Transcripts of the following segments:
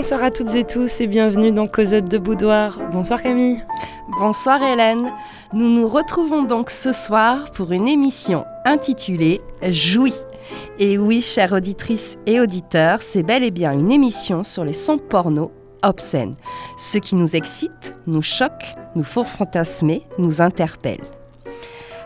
Bonsoir à toutes et tous et bienvenue dans Cosette de Boudoir. Bonsoir Camille. Bonsoir Hélène. Nous nous retrouvons donc ce soir pour une émission intitulée Jouis. Et oui, chères auditrices et auditeurs, c'est bel et bien une émission sur les sons porno obscènes. Ce qui nous excite, nous choque, nous font fantasmer, nous interpelle.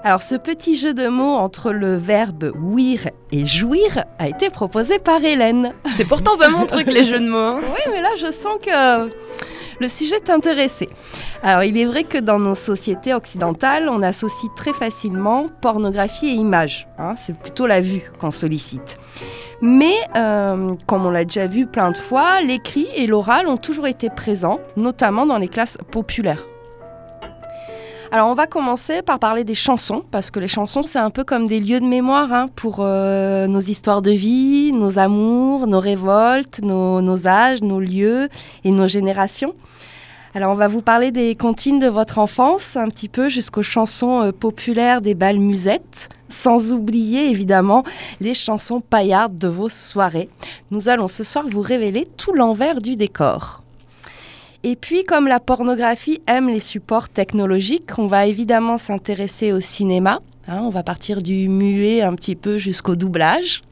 Alors ce petit jeu de mots entre le verbe ouïr et jouir a été proposé par Hélène. C'est pourtant pas mon truc les jeux de mots. Hein. Oui, mais là je sens que le sujet t'intéressait. Alors il est vrai que dans nos sociétés occidentales, on associe très facilement pornographie et image. Hein. c'est plutôt la vue qu'on sollicite. Mais, euh, comme on l'a déjà vu plein de fois, l'écrit et l'oral ont toujours été présents, notamment dans les classes populaires. Alors on va commencer par parler des chansons, parce que les chansons c'est un peu comme des lieux de mémoire hein, pour euh, nos histoires de vie, nos amours, nos révoltes, nos, âges, nos lieux et nos générations. Alors on va vous parler des comptines de votre enfance, un petit peu jusqu'aux chansons euh, populaires des bals musettes, sans oublier évidemment les chansons paillardes de vos soirées. Nous allons ce soir vous révéler tout l'envers du décor. Et puis, comme la pornographie aime les supports technologiques, on va évidemment s'intéresser au cinéma. Hein, on va partir du muet un petit peu jusqu'au doublage.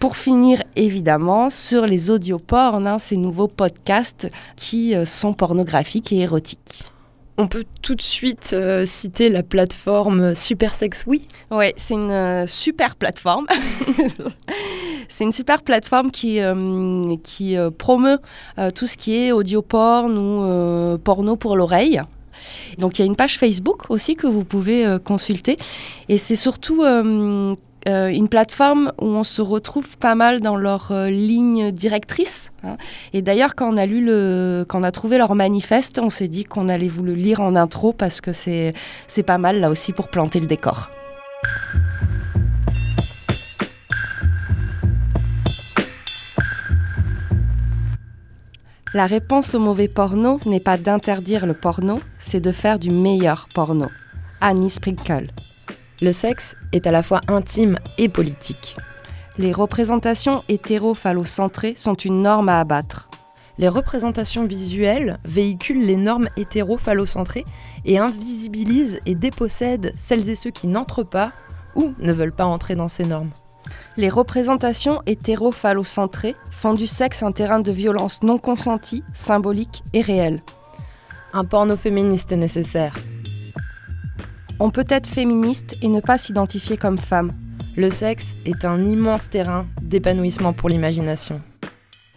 Pour finir, évidemment, sur les audiopornes, hein, ces nouveaux podcasts qui euh, sont pornographiques et érotiques. On peut tout de suite euh, citer la plateforme Super Sex Oui. Oui, c'est une euh, super plateforme. c'est une super plateforme qui, euh, qui promeut tout ce qui est audio porn ou porno pour l'oreille. Donc il y a une page Facebook aussi que vous pouvez consulter. Et c'est surtout euh, une plateforme où on se retrouve pas mal dans leur euh, ligne directrice. Hein. Et d'ailleurs, quand on a lu le, quand on a trouvé leur manifeste, on s'est dit qu'on allait vous le lire en intro parce que c'est c'est pas mal là aussi pour planter le décor. La réponse au mauvais porno n'est pas d'interdire le porno, c'est de faire du meilleur porno. Annie Sprinkle. Le sexe est à la fois intime et politique. Les représentations hétéro-phallocentrées sont une norme à abattre. Les représentations visuelles véhiculent les normes hétéro-phallocentrées et invisibilisent et dépossèdent celles et ceux qui n'entrent pas ou ne veulent pas entrer dans ces normes. Les représentations hétéro-phallocentrées font du sexe un terrain de violence non consentie, symbolique et réel. Un porno féministe est nécessaire. On peut être féministe et ne pas s'identifier comme femme. Le sexe est un immense terrain d'épanouissement pour l'imagination.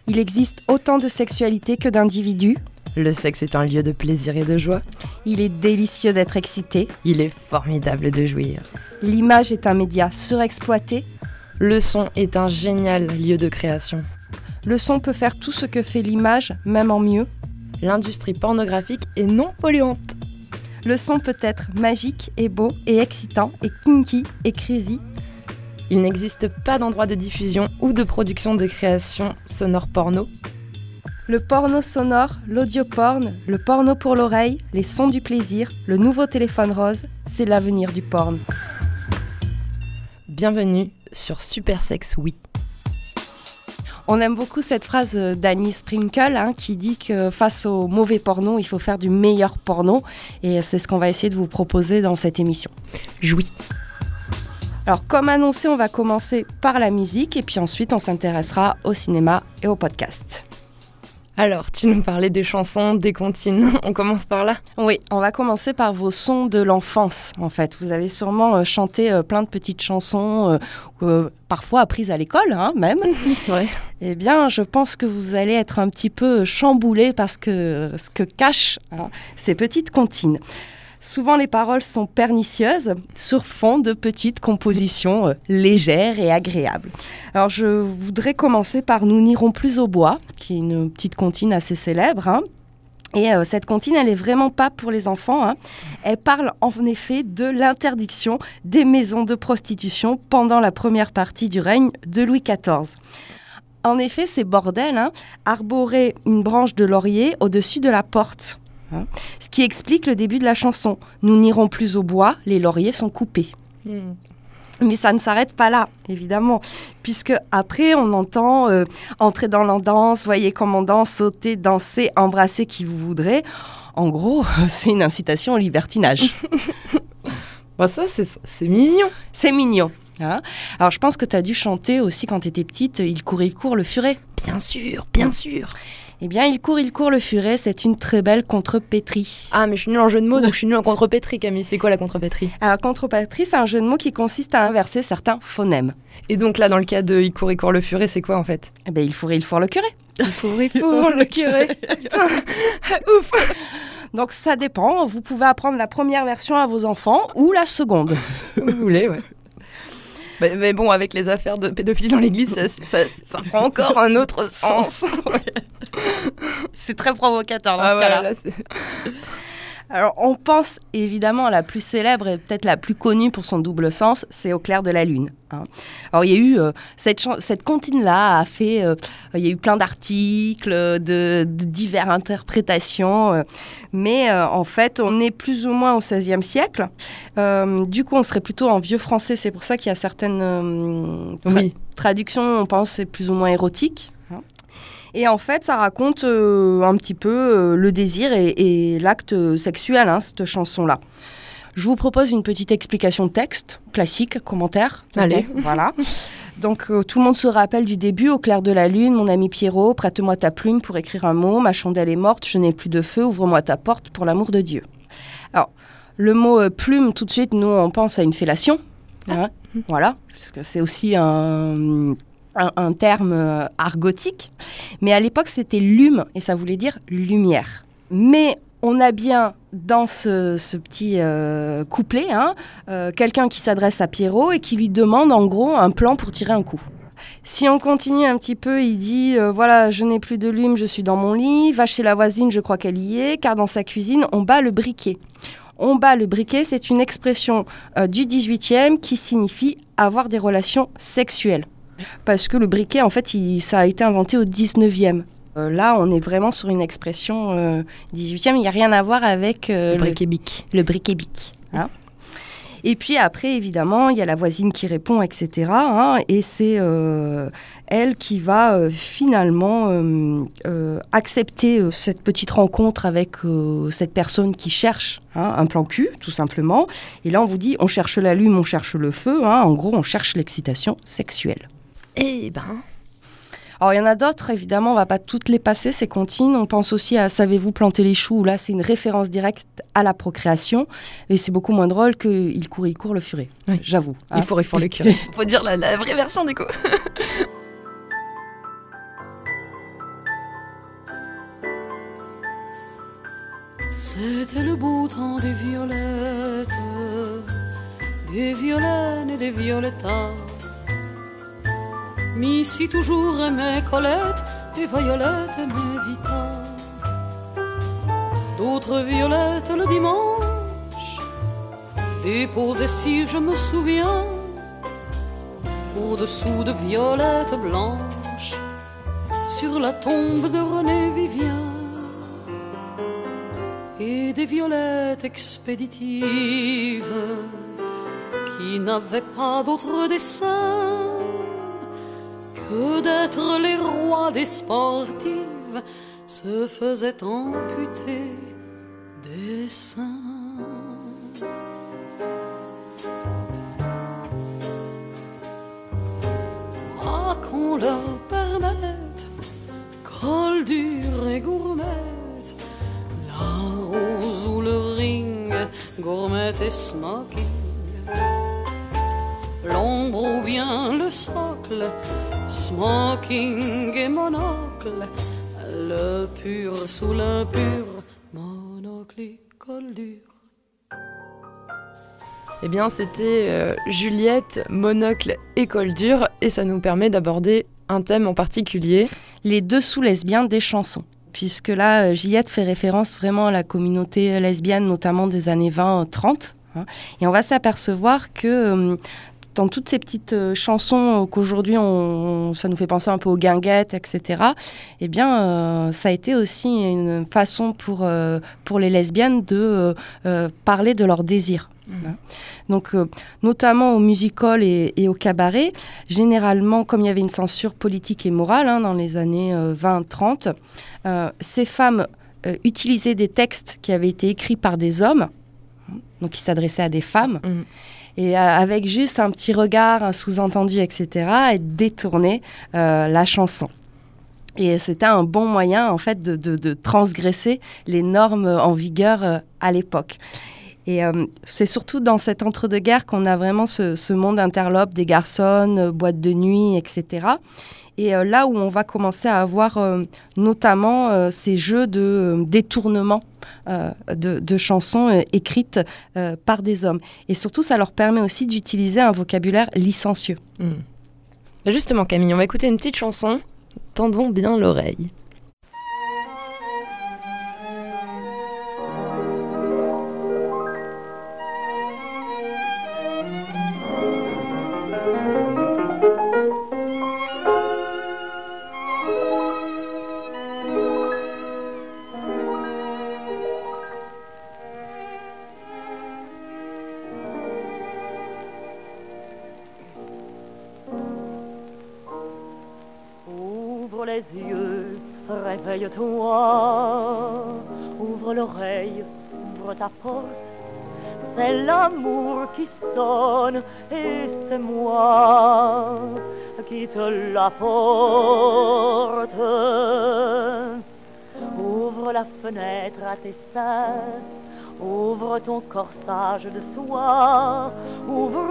Il existe autant de sexualité que d'individus. Le sexe est un lieu de plaisir et de joie. Il est délicieux d'être excité. Il est formidable de jouir. L'image est un média surexploité. Le son est un génial lieu de création. Le son peut faire tout ce que fait l'image, même en mieux. L'industrie pornographique est non polluante. Le son peut être magique et beau et excitant et kinky et crazy. Il n'existe pas d'endroit de diffusion ou de production de création sonore porno. Le porno sonore, l'audio porn, le porno pour l'oreille, les sons du plaisir, le nouveau téléphone rose, c'est l'avenir du porn. Bienvenue sur Super Sex Oui. On aime beaucoup cette phrase d'Annie Sprinkle hein, qui dit que face au mauvais porno, il faut faire du meilleur porno. Et c'est ce qu'on va essayer de vous proposer dans cette émission. Jouis. Alors, comme annoncé, on va commencer par la musique et puis ensuite on s'intéressera au cinéma et au podcast. Alors, tu nous parlais des chansons, des comptines. On commence par là? Oui, on va commencer par vos sons de l'enfance, en fait. Vous avez sûrement euh, chanté euh, plein de petites chansons, euh, parfois apprises à l'école, hein, même. ouais. Eh bien, je pense que vous allez être un petit peu chamboulé parce que ce que cachent hein, ces petites comptines. Souvent, les paroles sont pernicieuses sur fond de petites compositions euh, légères et agréables. Alors, je voudrais commencer par Nous n'irons plus au bois, qui est une petite comptine assez célèbre. Hein. Et euh, cette comptine, elle est vraiment pas pour les enfants. Hein. Elle parle en effet de l'interdiction des maisons de prostitution pendant la première partie du règne de Louis XIV. En effet, ces bordels hein, arboraient une branche de laurier au-dessus de la porte. Hein. Ce qui explique le début de la chanson. Nous n'irons plus au bois, les lauriers sont coupés. Hmm. Mais ça ne s'arrête pas là, évidemment, puisque après on entend euh, entrer dans la danse, voyez comment danse, sauter, danser, embrasser qui vous voudrez. En gros, c'est une incitation au libertinage. bah ça, c'est mignon. C'est mignon. Hein Alors je pense que tu as dû chanter aussi quand tu étais petite, Il court, il court, le furet. Bien sûr, bien sûr. Eh bien, il court, il court le furet, c'est une très belle contrepétrie. Ah, mais je suis nulle en jeu de mots, donc je suis nulle en contrepétrie, Camille. C'est quoi la contrepétrie? Alors, contrepétrie, c'est un jeu de mots qui consiste à inverser certains phonèmes. Et donc là, dans le cas de il court, il court le furet, c'est quoi en fait? Eh bien, il fourre, il fourre le curé. Il fourre, il fourre le curé. Putain, ouf donc ça dépend, vous pouvez apprendre la première version à vos enfants ou la seconde. vous voulez, ouais. Mais, bon, avec les affaires de pédophilie dans l'église, ça, prend encore un autre sens. C'est très provocateur dans ah ce cas-là. Alors, on pense évidemment à la plus célèbre et peut-être la plus connue pour son double sens, c'est Au clair de la lune. Hein. Alors, il y a eu euh, cette, cette comptine-là a fait, euh, il y a eu plein d'articles, de, diverses interprétations, euh, mais en fait, on est plus ou moins au XVIe siècle. du coup, on serait plutôt en vieux français. C'est pour ça qu'il y a certaines traductions, on pense, c'est plus ou moins érotique. Et en fait, ça raconte euh, un petit peu euh, le désir et, l'acte sexuel, hein, cette chanson-là. Je vous propose une petite explication de texte, classique, commentaire. Allez. voilà. Donc euh, tout le monde se rappelle du début, au clair de la lune, mon ami Pierrot, prête-moi ta plume pour écrire un mot, ma chandelle est morte, je n'ai plus de feu, ouvre-moi ta porte pour l'amour de Dieu. Alors, le mot plume, tout de suite, nous, on pense à une fellation. Hein, voilà, parce que c'est aussi un un, terme euh, argotique, mais à l'époque c'était lume et ça voulait dire lumière. Mais on a bien dans ce, petit euh, couplet hein, euh, quelqu'un qui s'adresse à Pierrot et qui lui demande en gros un plan pour tirer un coup. Si on continue un petit peu, il dit voilà, je n'ai plus de lume, je suis dans mon lit, va chez la voisine, je crois qu'elle y est, car dans sa cuisine, on bat le briquet. On bat le briquet, c'est une expression du 18e qui signifie avoir des relations sexuelles parce que le briquet, en fait, ça a été inventé au 19e. Euh, là, on est vraiment sur une expression 18e, euh, il n'y a rien à voir avec euh, le briquet-bic. Le, briquet-bic. Hein. Et puis après, évidemment, il y a la voisine qui répond, etc. Hein, et c'est elle qui va finalement accepter cette petite rencontre avec cette personne qui cherche hein, un plan cul, tout simplement. Et là, on vous dit, on cherche la lume, on cherche le feu. en gros, on cherche l'excitation sexuelle. Eh ben. Alors il y en a d'autres, évidemment, on va pas toutes les passer, ces comptines. On pense aussi à Savez-vous planter les choux Là, c'est une référence directe à la procréation. Et c'est beaucoup moins drôle que Il court, il court le furet. J'avoue. Il hein. faut réformer le curé. faut dire la, la vraie version du coup. C'était le beau temps des violettes, des violènes et des violettas Missy toujours aimait Colette et Violette aimait Vita. D'autres violettes le dimanche déposaient si je me souviens au-dessous de violettes blanches sur la tombe de René Vivien et des violettes expéditives qui n'avaient pas d'autre dessin que d'être les rois des sportives se faisaient amputer des seins. Ah, qu'on leur permette, col dur et gourmette, la rose ou le ring, gourmette et smoking l'ombre ou bien le socle, smoking et monocle, le pur sous l'impur, monocle col dur. Eh bien, c'était euh, Juliette, Monocle et Col dur, et ça nous permet d'aborder un thème en particulier. Les dessous lesbiens des chansons. Puisque là, euh, Juliette fait référence vraiment à la communauté lesbienne, notamment des années 20-30. Hein. et on va s'apercevoir que dans toutes ces petites chansons qu'aujourd'hui on, ça nous fait penser un peu aux guinguettes, etc. Eh bien, ça a été aussi une façon pour pour les lesbiennes de parler de leur désir. Mmh. Donc, euh, notamment au musical et, et, au cabaret, généralement, comme il y avait une censure politique et morale hein, dans les années 20-30, euh, euh, ces femmes utilisaient des textes qui avaient été écrits par des hommes, donc qui s'adressaient à des femmes. Mmh. Et avec juste un petit regard, un sous-entendu, etc., et détourner la chanson. Et c'était un bon moyen, en fait, de, transgresser les normes en vigueur à l'époque. Et euh, c'est surtout dans cet entre-deux-guerres qu'on a vraiment ce, monde interlope des garçons, euh, boîtes de nuit, etc. Et euh, là où on va commencer à avoir notamment ces jeux de détournement de, chansons écrites par des hommes. Et surtout, ça leur permet aussi d'utiliser un vocabulaire licencieux. Hmm. Justement, Camille, on va écouter une petite chanson. Tendons bien l'oreille. Ouvre l'oreille, ouvre ta porte. C'est l'amour qui sonne et c'est moi qui te la porte. Ouvre la fenêtre à tes seins, ouvre ton corsage de soie, ouvre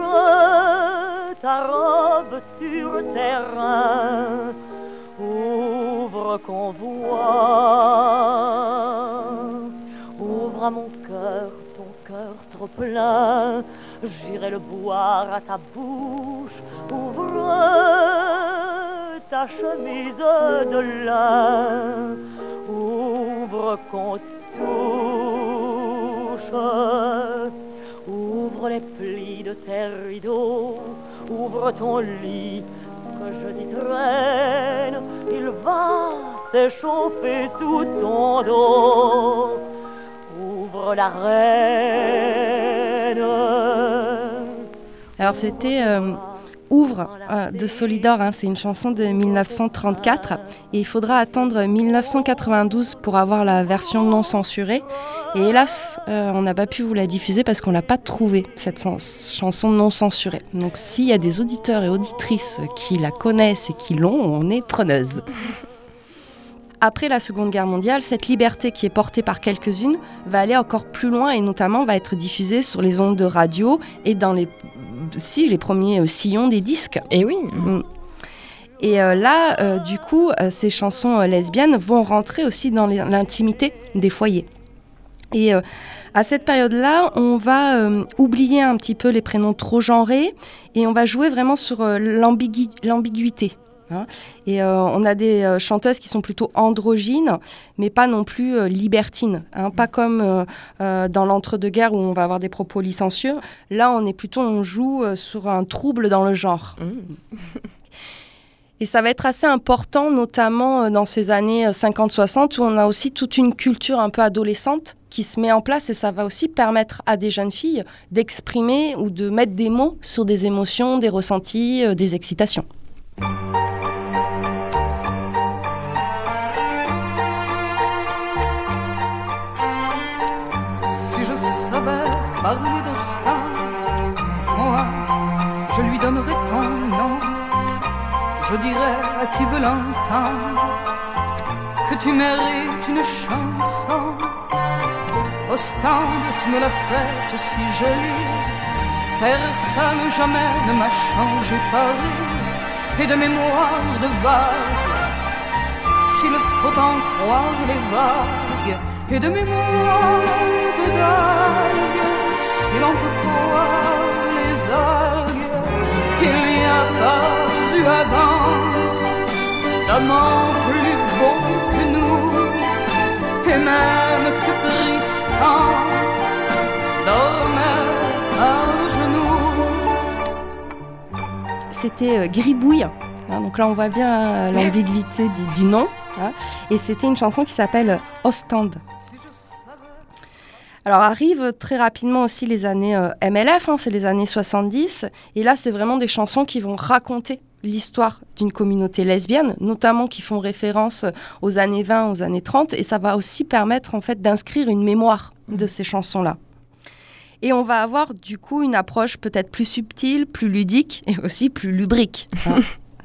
ta robe sur terrain ouvre qu'on voit. Ouvre à mon cœur ton cœur trop plein, j'irai le boire à ta bouche. Ouvre ta chemise de lin, ouvre qu'on touche. Ouvre les plis de tes rideaux, ouvre ton lit je t'y traîne, il va s'échauffer sous ton dos. Ouvre la reine. Alors c'était euh, Ouvre euh, de Solidor, hein, c'est une chanson de 1934 et il faudra attendre 1992 pour avoir la version non censurée. Et hélas, euh, on n'a pas pu vous la diffuser parce qu'on l'a pas trouvée, cette chanson non censurée. Donc s'il y a des auditeurs et auditrices qui la connaissent et qui l'ont, on est preneuse. Après la Seconde Guerre mondiale, cette liberté qui est portée par quelques-unes va aller encore plus loin et notamment va être diffusée sur les ondes de radio et dans les si, les premiers euh, sillons des disques. Et eh oui. Mm. Et euh, là, euh, du coup, ces chansons lesbiennes vont rentrer aussi dans l'intimité des foyers. Et à cette période-là, on va oublier un petit peu les prénoms trop genrés et on va jouer vraiment sur l'ambiguïté. Hein. Et euh, on a des euh, chanteuses qui sont plutôt androgynes, mais pas non plus euh, libertines. Hein. Pas comme dans l'entre-deux-guerres où on va avoir des propos licencieux. Là, on est plutôt, on joue sur un trouble dans le genre. Mmh. Et ça va être assez important, notamment dans ces années 50-60, où on a aussi toute une culture un peu adolescente qui se met en place et ça va aussi permettre à des jeunes filles d'exprimer ou de mettre des mots sur des émotions, des ressentis, des excitations. d'Austin. Moi, je lui donnerai ton nom. Je dirai à qui veut l'entendre que tu mérites une chanson. Austin, tu me l'as faite si jolie. Personne jamais ne m'a changé Paris et de mémoire de vague. S'il faut en croire les vagues et de mémoire de dagues peut croire les algues, il n'y a pas eu avant d'amant plus beau que nous, et même que Tristan dormait à genoux. c'était Gribouille. Hein, donc là, on voit bien l'ambiguïté du, nom. Hein. et c'était une chanson qui s'appelle Ostende. Alors arrivent très rapidement aussi les années MLF, hein, c'est les années 70, et là c'est vraiment des chansons qui vont raconter l'histoire d'une communauté lesbienne, notamment qui font référence aux années 20, aux années 30, et ça va aussi permettre en fait d'inscrire une mémoire de ces chansons-là. Et on va avoir du coup une approche peut-être plus subtile, plus ludique et aussi plus lubrique. Hein,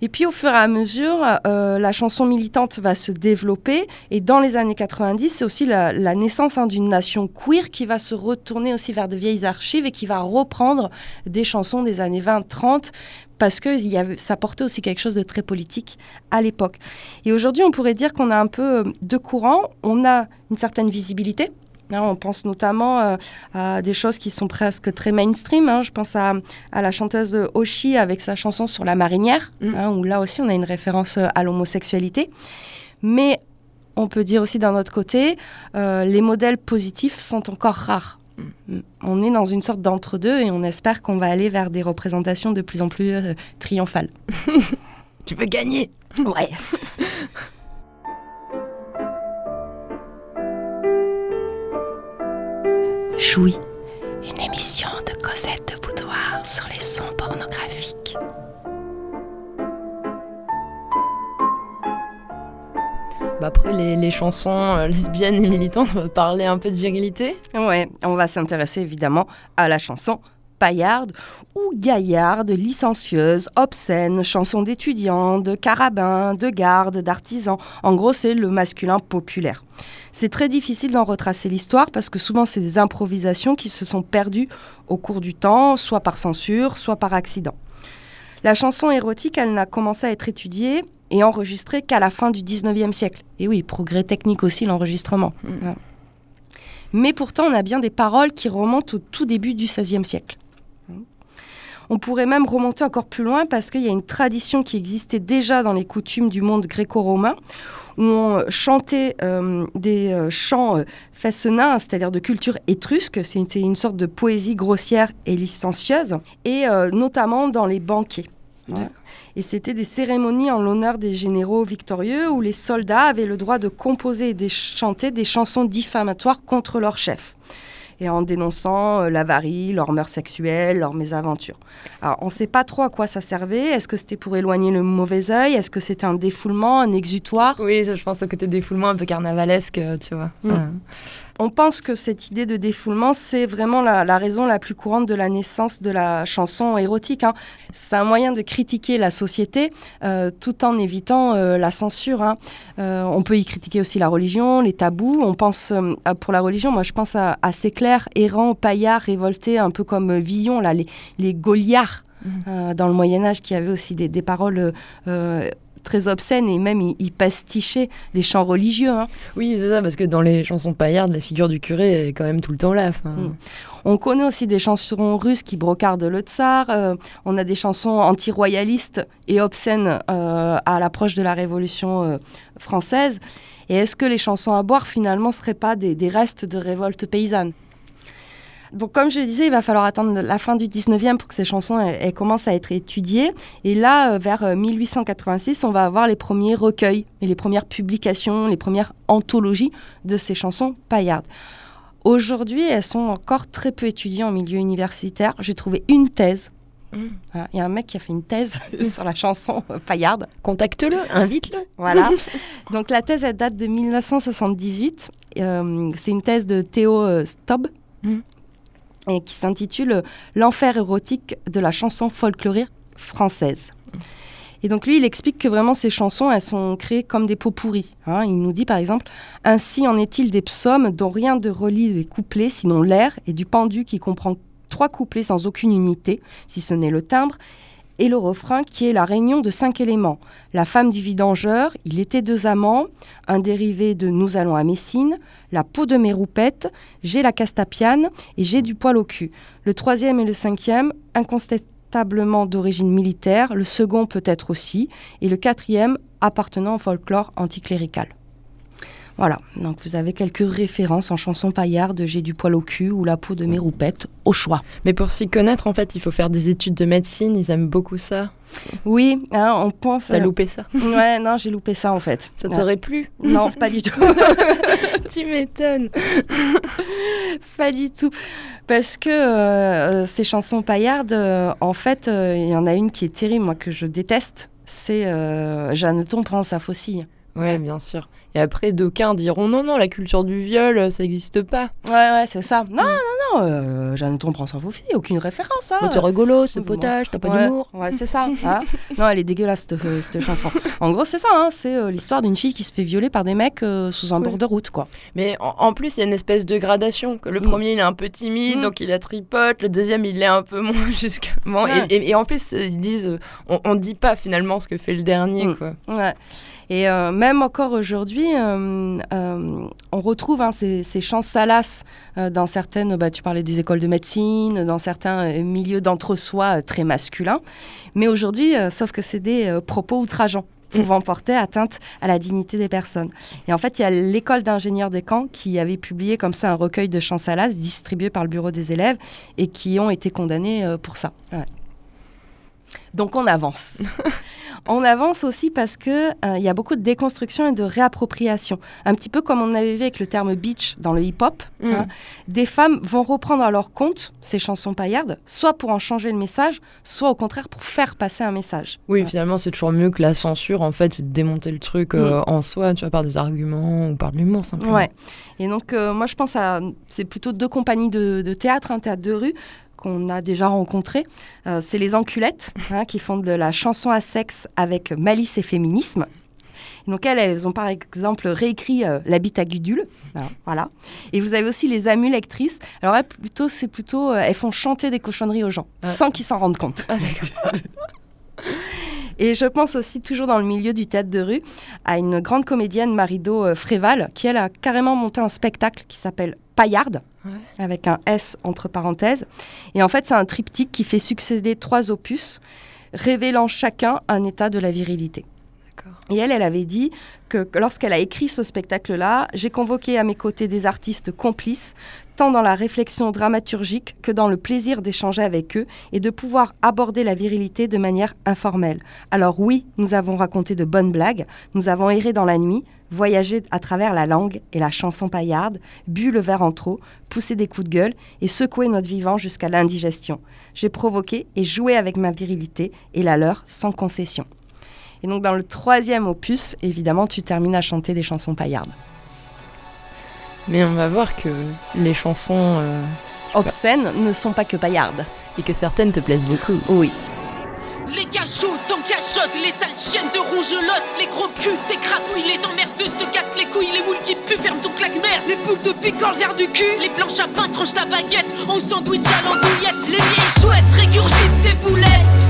et puis au fur et à mesure, euh, la chanson militante va se développer. Et dans les années 90, c'est aussi la, naissance hein, d'une nation queer qui va se retourner aussi vers de vieilles archives et qui va reprendre des chansons des années 20-30 parce que ça portait aussi quelque chose de très politique à l'époque. Et aujourd'hui, on pourrait dire qu'on a un peu deux courants. On a une certaine visibilité on pense notamment euh, à des choses qui sont presque très mainstream. Hein. Je pense à, la chanteuse Oshi avec sa chanson sur la marinière, mm. hein, où là aussi on a une référence euh, à l'homosexualité. Mais on peut dire aussi d'un autre côté, euh, les modèles positifs sont encore rares. Mm. Mm. On est dans une sorte d'entre-deux et on espère qu'on va aller vers des représentations de plus en plus triomphales. tu veux gagner Ouais. Choui, une émission de Cosette de Boudoir sur les sons pornographiques. Bah après les, chansons euh, lesbiennes et militantes, on va parler un peu de virilité. Ouais, on va s'intéresser évidemment à la chanson paillarde ou gaillarde, licencieuse, obscène, chanson d'étudiants, de carabins, de gardes, d'artisans. En gros, c'est le masculin populaire. C'est très difficile d'en retracer l'histoire parce que souvent, c'est des improvisations qui se sont perdues au cours du temps, soit par censure, soit par accident. La chanson érotique, elle n'a commencé à être étudiée et enregistrée qu'à la fin du 19e siècle. Et oui, progrès technique aussi, l'enregistrement. Mmh. Mais pourtant, on a bien des paroles qui remontent au tout début du XVIe siècle. On pourrait même remonter encore plus loin parce qu'il y a une tradition qui existait déjà dans les coutumes du monde gréco-romain où on chantait euh, des euh, chants euh, c'est-à-dire de culture étrusque. C'était une sorte de poésie grossière et licencieuse, et notamment dans les banquets. Et c'était des cérémonies en l'honneur des généraux victorieux où les soldats avaient le droit de composer et de chanter des chansons diffamatoires contre leur chef et en dénonçant euh, l'avarie, leurs mœurs sexuelles, leurs mésaventures. Alors, on ne sait pas trop à quoi ça servait. Est-ce que c'était pour éloigner le mauvais œil? Est-ce que c'était un défoulement, un exutoire? Oui, je pense au côté défoulement un peu carnavalesque, euh, tu vois. Mm. On pense que cette idée de défoulement, c'est vraiment la, raison la plus courante de la naissance de la chanson érotique. Hein. C'est un moyen de critiquer la société euh, tout en évitant euh, la censure. Hein. Euh, on peut y critiquer aussi la religion, les tabous. On pense, pour la religion, moi je pense à, ces clercs errants, paillards, révoltés, un peu comme Villon, là, les, les Goliards. Mmh. dans le Moyen Âge, qui avaient aussi des, des paroles très obscène et même il, pastichait les chants religieux. Hein. Oui, c'est ça, parce que dans les chansons paillardes, la figure du curé est quand même tout le temps là. Mm. On connaît aussi des chansons russes qui brocardent le tsar. Euh, on a des chansons anti-royalistes et obscènes euh, à l'approche de la Révolution euh, française. Et est-ce que les chansons à boire, finalement, ne seraient pas des restes de révolte paysanne? Donc, comme je le disais, il va falloir attendre la fin du 19e pour que ces chansons elles, commencent à être étudiées. Et là, euh, vers 1886, euh, on va avoir les premiers recueils et les premières publications, les premières anthologies de ces chansons paillardes. Aujourd'hui, elles sont encore très peu étudiées en milieu universitaire. J'ai trouvé une thèse mmh. il y a un mec qui a fait une thèse sur la chanson euh, paillarde. Contacte-le, invite-le. Voilà. Donc la thèse, elle date de 1978. c'est une thèse de Théo Stob. Mmh et qui s'intitule L'enfer érotique de la chanson folklorique française. Et donc lui, il explique que vraiment ces chansons, elles sont créées comme des pots pourris. Hein. Il nous dit par exemple Ainsi en est-il des psaumes dont rien ne relie les couplets, sinon l'air, et du pendu qui comprend trois couplets sans aucune unité, si ce n'est le timbre, et le refrain qui est la réunion de cinq éléments. La femme du vidangeur, il était deux amants, un dérivé de Nous allons à Messine, la peau de mes roupettes, j'ai la castapiane et j'ai du poil au cul. Le troisième et le cinquième, incontestablement d'origine militaire, le second peut-être aussi, et le quatrième appartenant au folklore anticlérical. Voilà, donc vous avez quelques références en chansons paillardes, J'ai du poil au cul ou La peau de mes roupettes, au choix. Mais pour s'y connaître, en fait, il faut faire des études de médecine, ils aiment beaucoup ça. Oui, hein, on pense... T'as loupé ça Ouais, non, j'ai loupé ça en fait. Ça t'aurait plu Non, pas du tout. tu m'étonnes. pas du tout. Parce que euh, ces chansons paillardes, euh, en fait, euh, il y en a une qui est terrible, moi, que je déteste. C'est Jeanneton prend sa faucille. Ouais, bien sûr. Et après, d'aucuns diront non, non, la culture du viol, ça n'existe pas. Ouais, ouais, c'est ça. Non, non, non, euh, Jeanneton prend sans vos filles, aucune référence. Hein. c'est rigolo, ce potage, t'as pas d'humour. Ouais, c'est ça. Hein. non, elle est dégueulasse, cette, cette chanson. En gros, c'est ça, hein, c'est euh, l'histoire d'une fille qui se fait violer par des mecs euh, sous un bord de route, quoi. Mais en, plus, il y a une espèce de gradation. Le mm. premier, il est un peu timide, mm. donc il a tripote. Le deuxième, il l'est un peu moins, jusqu'à. Et, et, en plus, ils disent, on, on dit pas finalement ce que fait le dernier, mm. quoi. Ouais. Et euh, même encore aujourd'hui, euh, euh, on retrouve hein, ces, chants salaces dans certaines, bah, tu parlais des écoles de médecine, dans certains milieux d'entre-soi très masculins. Mais aujourd'hui, sauf que c'est des propos outrageants pouvant porter atteinte à la dignité des personnes. Et en fait, il y a l'école d'ingénieurs des camps qui avait publié comme ça un recueil de chants salaces distribué par le bureau des élèves et qui ont été condamnés pour ça. Donc on avance. on avance aussi parce que euh, il y a beaucoup de déconstruction et de réappropriation. Un petit peu comme on avait vu avec le terme beach dans le hip-hop. Mm. Hein. des femmes vont reprendre à leur compte ces chansons paillardes, soit pour en changer le message, soit au contraire pour faire passer un message. Oui, finalement c'est toujours mieux que la censure. En fait, c'est de démonter le truc euh, mm. en soi, tu vois, par des arguments ou par de l'humour simplement. Ouais. Et donc euh, moi je pense à c'est plutôt deux compagnies de, de théâtre, un théâtre de rue qu'on a déjà rencontré. Euh, c'est les Enculettes hein, qui font de la chanson à sexe avec malice et féminisme. Donc elles, elles ont par exemple réécrit euh, l'habit à Gudule, voilà. Et vous avez aussi les amulectrices. Alors elles, plutôt, c'est plutôt, euh, elles font chanter des cochonneries aux gens, sans qu'ils s'en rendent compte. Ah, et je pense aussi, toujours dans le milieu du théâtre de rue, à une grande comédienne, Marido Fréval, qui elle a carrément monté un spectacle qui s'appelle Avec un S entre parenthèses. Et en fait, c'est un triptyque qui fait succéder trois opus, révélant chacun un état de la virilité. Et elle, elle avait dit que lorsqu'elle a écrit ce spectacle-là, j'ai convoqué à mes côtés des artistes complices, tant dans la réflexion dramaturgique que dans le plaisir d'échanger avec eux et de pouvoir aborder la virilité de manière informelle. Alors oui, nous avons raconté de bonnes blagues, nous avons erré dans la nuit, voyagé à travers la langue et la chanson paillarde, bu le verre en trop, poussé des coups de gueule et secoué notre vivant jusqu'à l'indigestion. J'ai provoqué et joué avec ma virilité et la leur sans concession. Et donc dans le troisième opus, évidemment, tu termines à chanter des chansons paillardes. Mais on va voir que les chansons euh, obscènes ne sont pas que paillardes. Et que certaines te plaisent beaucoup. Oui. Les cachots t'en cachottes, les sales chiennes te rongent l'os, les gros culs t'écrapouillent, les emmerdeuses te cassent les couilles, les moules qui puent ferment ton claque-merde, les boules de piquant le du cul, les planches à pain tranchent ta baguette, on sandwich à l'andouillette, les vieilles chouettes régurgitent tes boulettes,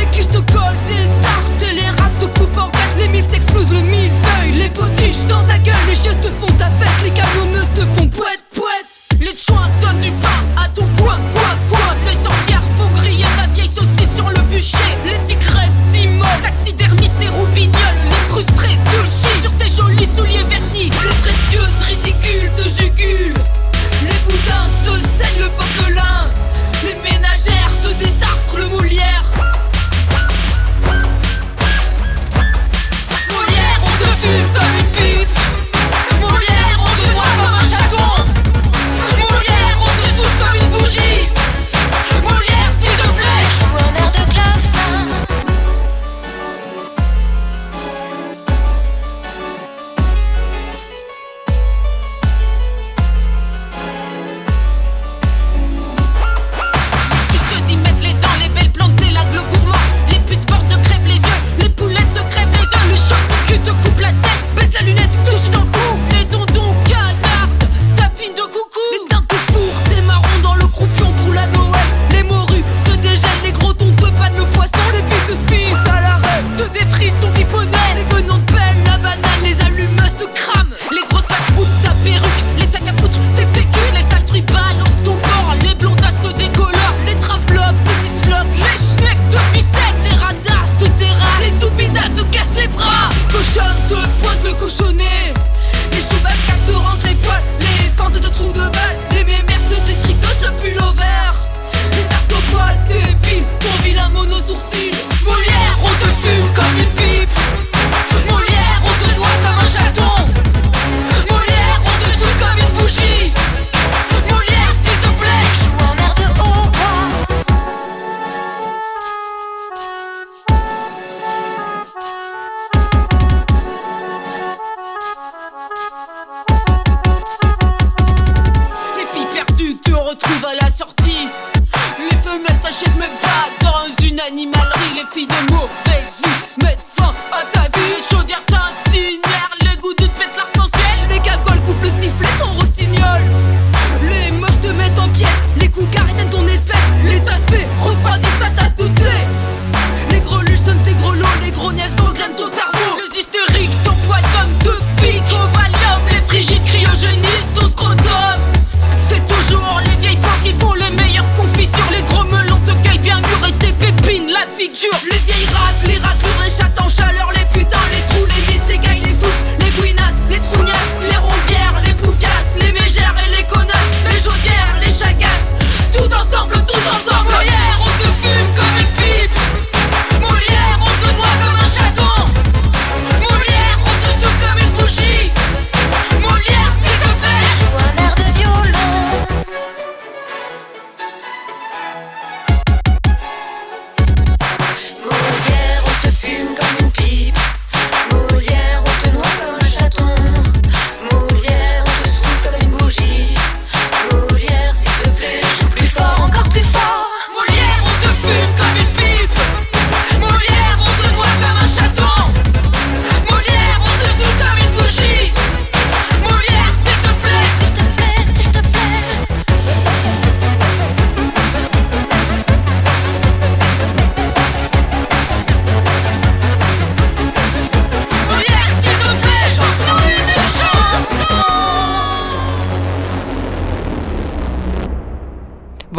les cuisses te collent des tartes les rats te coupent en quatre, les mifs t'explosent le millefeuille, les potiches dans ta gueule, les chaises te font ta fête, les camionneuses te font poète poète, les chouins donnent du pain à ton coin, quoi quoi, les sorcières font griller ta vieille saucisse sur le bûcher, les tigresses d'immeubles, taxidermistes et roubignoles, les frustrés chient sur tes jolis souliers vernis, les précieuses ridicules te jugulent, les boudins te saignent le poquelin, la lunette touche ton cou. Les tontons canards tapine de coucou. Les d'un coup four, des marrons dans le croupion pour la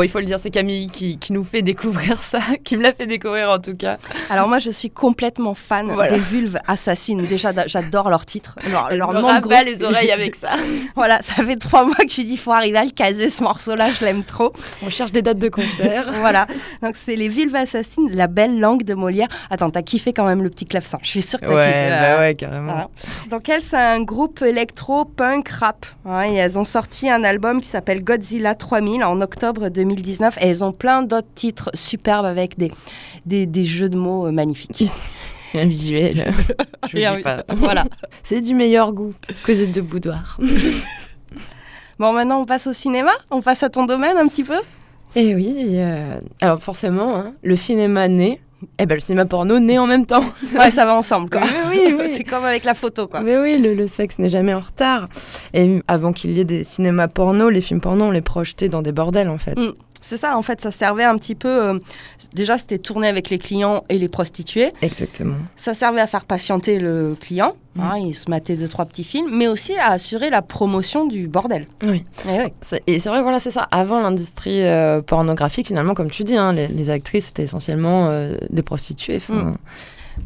Bon, il faut le dire, c'est Camille qui, qui nous fait découvrir ça, qui me l'a fait découvrir en tout cas. Alors moi, je suis complètement fan Voilà. des vulves assassines. Déjà, j'adore leur titre, leur, leur nom les oreilles avec ça. voilà, ça fait trois mois que je dis, il faut arriver à le caser ce morceau-là, je l'aime trop. On cherche des dates de concert. voilà, donc c'est les vulves assassines, la belle langue de Molière. Attends, t'as kiffé quand même le petit clavecin. Je suis sûre que t'as Ouais, kiffé. bah ouais, carrément. Voilà. Donc elles, c'est un groupe électro, punk, rap. hein, et elles ont sorti un album qui s'appelle Godzilla 3000 en octobre 2019. Et elles ont plein d'autres titres superbes avec des, des, des jeux de mots euh, magnifiques. Un visuel. Je vous dis pas. voilà. C'est du meilleur goût. Cosette de boudoir. Bon, maintenant on passe au cinéma. On passe à ton domaine un petit peu? Eh oui, euh, alors forcément, hein, le cinéma naît, eh ben le cinéma porno naît en même temps. Ouais, ça va ensemble, quoi. Oui, oui, oui. c'est comme avec la photo, quoi. Mais oui, le, le sexe n'est jamais en retard. Et avant qu'il y ait des cinémas porno, les films porno, on les projetait dans des bordels en fait. Mm. C'est ça, en fait, ça servait un petit peu. euh, déjà, c'était tourné avec les clients et les prostituées. Exactement. Ça servait à faire patienter le client. Mm. hein, il se matait deux, trois petits films, mais aussi à assurer la promotion du bordel. Oui. Et. C'est- Et c'est vrai, voilà, c'est ça. Avant l'industrie euh, pornographique, finalement, comme tu dis, hein, les, les actrices étaient essentiellement euh, des prostituées. Mm.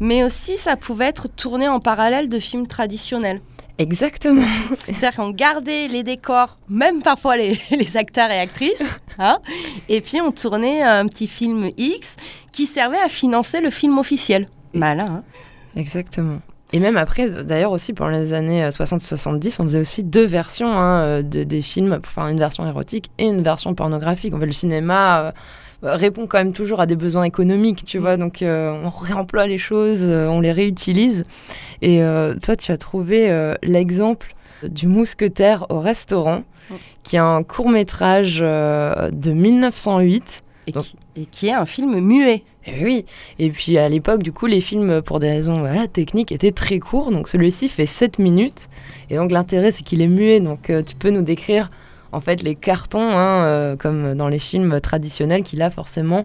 Mais aussi, ça pouvait être tourné en parallèle de films traditionnels. Exactement. C'est-à-dire qu'on gardait les décors, même parfois les, les acteurs et actrices, hein, et puis on tournait un petit film X qui servait à financer le film officiel. Malin, hein Exactement. Et même après, d'ailleurs aussi pendant les années euh, 60-70, on faisait aussi deux versions hein, euh, de, des films, enfin une version érotique et une version pornographique. En fait, le cinéma euh, répond quand même toujours à des besoins économiques, tu vois, donc euh, on réemploie les choses, euh, on les réutilise. Et euh, toi, tu as trouvé l'exemple du mousquetaire au restaurant, qui est un court métrage de 1908. et, Donc- qui, et qui est un film muet. Et oui, et puis à l'époque, du coup, les films, pour des raisons voilà, techniques, étaient très courts. Donc celui-ci fait 7 minutes. Et donc l'intérêt, c'est qu'il est muet. Donc euh, tu peux nous décrire, en fait, les cartons, hein, euh, comme dans les films traditionnels, qu'il a forcément.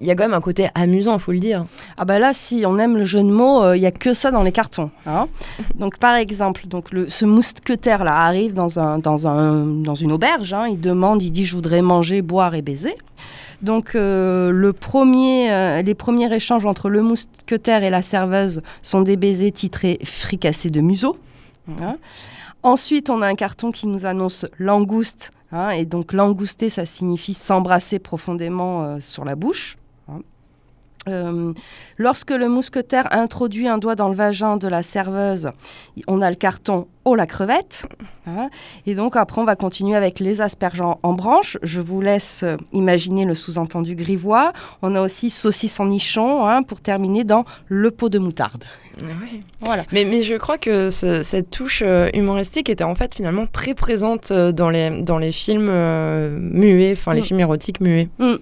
Il y a quand même un côté amusant, faut le dire. Ah bah là, si on aime le jeu de mots, il n'y a que ça dans les cartons. hein. donc par exemple, donc le, ce mousquetaire là arrive dans, un, dans, un, dans une auberge. hein. il demande, il dit je voudrais manger, boire et baiser. Donc euh, le premier, euh, les premiers échanges entre le mousquetaire et la serveuse sont des baisers titrés fricassés de museau. hein. Ensuite, on a un carton qui nous annonce langouste. hein, et donc langouster, ça signifie s'embrasser profondément euh, sur la bouche. Euh, lorsque le mousquetaire introduit un doigt dans le vagin de la serveuse, on a le carton oh la crevette. hein. et donc après, on va continuer avec les asperges en, en branche. Je vous laisse euh, imaginer le sous-entendu grivois. On a aussi saucisse en nichon hein, pour terminer dans le pot de moutarde. Voilà. Mais, mais je crois que ce- cette touche euh, humoristique était en fait finalement très présente dans les, dans les films muets, enfin les Mm. films érotiques muets. Mm.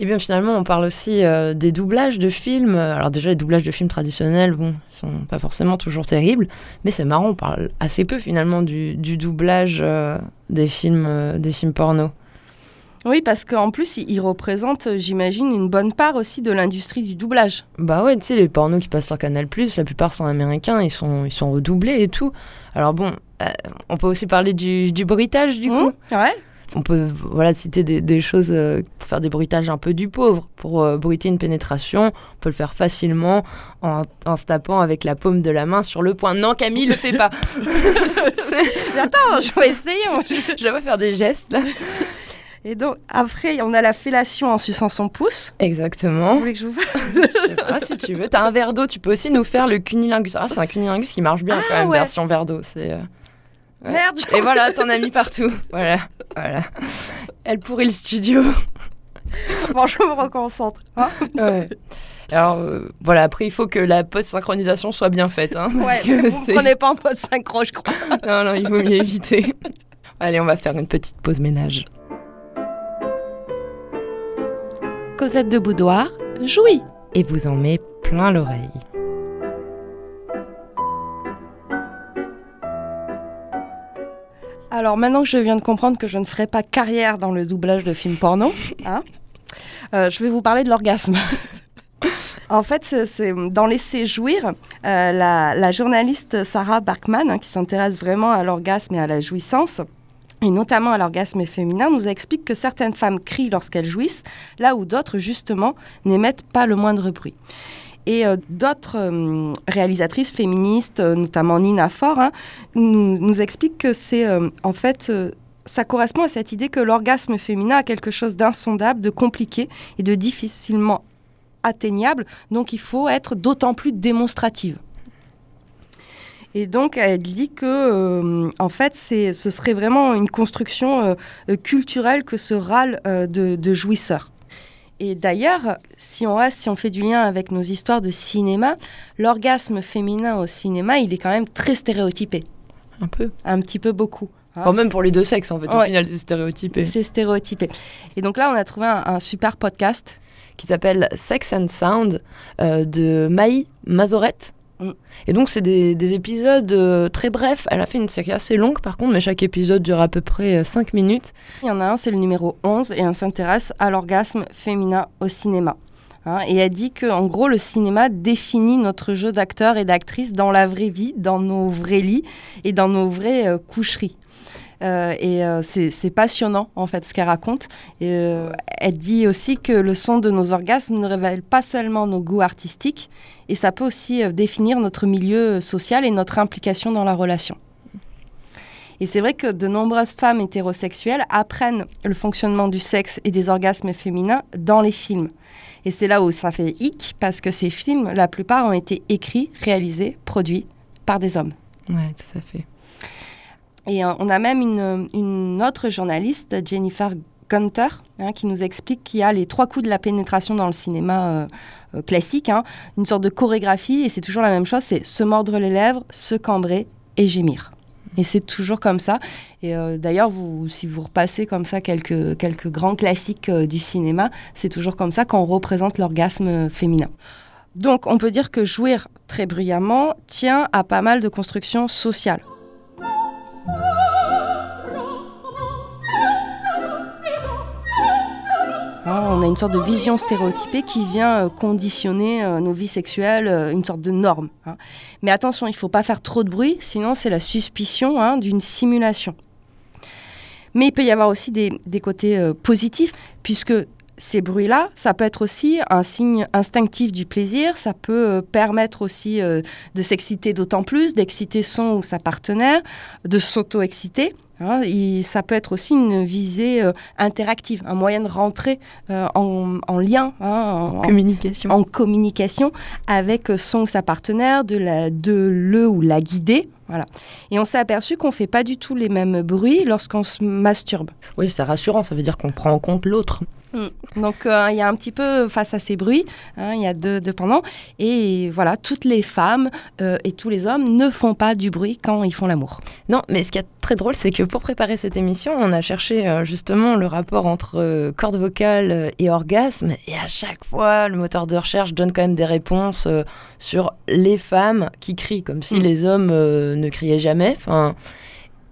Et bien finalement, on parle aussi euh, des doublages de films. Alors déjà, les doublages de films traditionnels, bon, ils sont pas forcément toujours terribles, mais c'est marrant, on parle assez peu finalement du, du doublage euh, des films, euh, des films porno. Oui, parce qu'en plus, il, il représente, euh, j'imagine, une bonne part aussi de l'industrie du doublage. Bah ouais, tu sais, les pornos qui passent sur Canal+, la plupart sont américains, ils sont, ils sont redoublés et tout. Alors bon, on peut aussi parler du, du bruitage du coup. Mmh, ouais. On peut voilà citer des, des choses euh, pour faire des bruitages un peu du pauvre. Pour euh, bruiter une pénétration, on peut le faire facilement en, en se tapant avec la paume de la main sur le poing. Non, Camille, le fais pas. C'est- Attends, je vais essayer. Je vais pas faire des gestes là. Et donc, après, on a la fellation en suçant son pouce. Vous Exactement. voulez que je vous fasse Je sais pas si tu veux. T'as un verre d'eau, tu peux aussi nous faire le cunilingus. Ah, c'est un cunilingus qui marche bien Ah, quand même, ouais. version verre d'eau. C'est. Ouais. Merde, Et voilà, t'en as mis partout. Voilà, voilà. Elle pourrit le studio. Bon, je me reconcentre. hein. Ouais. Alors euh, voilà, après il faut que la post-synchronisation soit bien faite. Hein, Ouais, que vous prenez pas en mode synchro, je crois. Non, non, il vaut mieux éviter. Allez, on va faire une petite pause ménage. Cosette de boudoir, jouis. Et vous en met plein l'oreille. Alors maintenant que je viens de comprendre que je ne ferai pas carrière dans le doublage de films porno, hein, euh, je vais vous parler de l'orgasme. en fait, c'est- dans Laisser jouir, euh, la, la journaliste Sarah Barkman, hein, qui s'intéresse vraiment à l'orgasme et à la jouissance, et notamment à l'orgasme féminin, nous explique que certaines femmes crient lorsqu'elles jouissent, là où d'autres, justement, n'émettent pas le moindre bruit. Et euh, d'autres euh, réalisatrices féministes, euh, notamment Nina Ford, hein, nous, expliquent que c'est en fait ça correspond à cette idée que l'orgasme féminin a quelque chose d'insondable, de compliqué et de difficilement atteignable, donc il faut être d'autant plus démonstrative. Et donc elle dit que en fait ce serait vraiment une construction culturelle que ce râle de, de jouisseurs. Et d'ailleurs, si on reste, si on fait du lien avec nos histoires de cinéma, l'orgasme féminin au cinéma, il est quand même très stéréotypé, Un peu. un petit peu beaucoup. hein. Enfin, même pour les deux sexes, en fait, au Ouais. final, c'est stéréotypé. C'est stéréotypé. Et donc là, on a trouvé un, un super podcast. Qui s'appelle Sex and Sound euh, de Maï Mazorette. Mm. Et donc, c'est des, des épisodes euh, très brefs. Elle a fait une série assez longue, par contre, mais chaque épisode dure à peu près 5 minutes. Il y en a un, c'est le numéro 11, et on s'intéresse à l'orgasme féminin au cinéma. Hein, et elle dit que, en gros, le cinéma définit notre jeu d'acteurs et d'actrices dans la vraie vie, dans nos vrais lits et dans nos vraies euh, coucheries. Euh, et euh, c'est passionnant, en fait, ce qu'elle raconte. Euh, elle dit aussi que le son de nos orgasmes ne révèle pas seulement nos goûts artistiques, et ça peut aussi définir notre milieu social et notre implication dans la relation. Et c'est vrai que de nombreuses femmes hétérosexuelles apprennent le fonctionnement du sexe et des orgasmes féminins dans les films. Et c'est là où ça fait hic, parce que ces films, la plupart ont été écrits, réalisés, produits par des hommes. Ouais, tout à fait. Et euh, on a même une, une autre journaliste, Jennifer Gunter, hein, qui nous explique qu'il y a les trois coups de la pénétration dans le cinéma euh, euh, classique, hein, une sorte de chorégraphie, et c'est toujours la même chose, c'est se mordre les lèvres, se cambrer et gémir. Et c'est toujours comme ça. Et euh, d'ailleurs, si vous repassez comme ça quelques, quelques grands classiques euh, du cinéma, c'est toujours comme ça quand on représente l'orgasme euh, féminin. Donc, on peut dire que jouir très bruyamment tient à pas mal de constructions sociales. Hein, on a une sorte de vision stéréotypée qui vient euh, conditionner euh, nos vies sexuelles, euh, une sorte de norme. hein. Mais attention, il ne faut pas faire trop de bruit, sinon c'est la suspicion hein, d'une simulation. Mais il peut y avoir aussi des, côtés positifs, puisque ces bruits-là, ça peut être aussi un signe instinctif du plaisir, ça peut permettre aussi de s'exciter d'autant plus, d'exciter son ou sa partenaire, de s'auto-exciter. Hein, ça peut être aussi une visée euh, interactive, un moyen de rentrer euh, en, en lien, hein, en, en- Communication. en communication avec euh, son ou sa partenaire, de, la, de le ou la guider. Voilà. Et on s'est aperçu qu'on ne fait pas du tout les mêmes bruits lorsqu'on se masturbe. Oui, c'est rassurant, ça veut dire qu'on prend en compte l'autre. Donc euh, il y a un petit peu face à ces bruits, hein, il y a deux, deux pendant. Et voilà, toutes les femmes euh, et tous les hommes ne font pas du bruit quand ils font l'amour. Non, mais ce qui est très drôle, c'est que pour préparer cette émission, on a cherché euh, justement le rapport entre cordes vocales euh, et orgasme. Et à chaque fois, le moteur de recherche donne quand même des réponses sur les femmes qui crient, comme si Mm. les hommes ne criaient jamais. Enfin,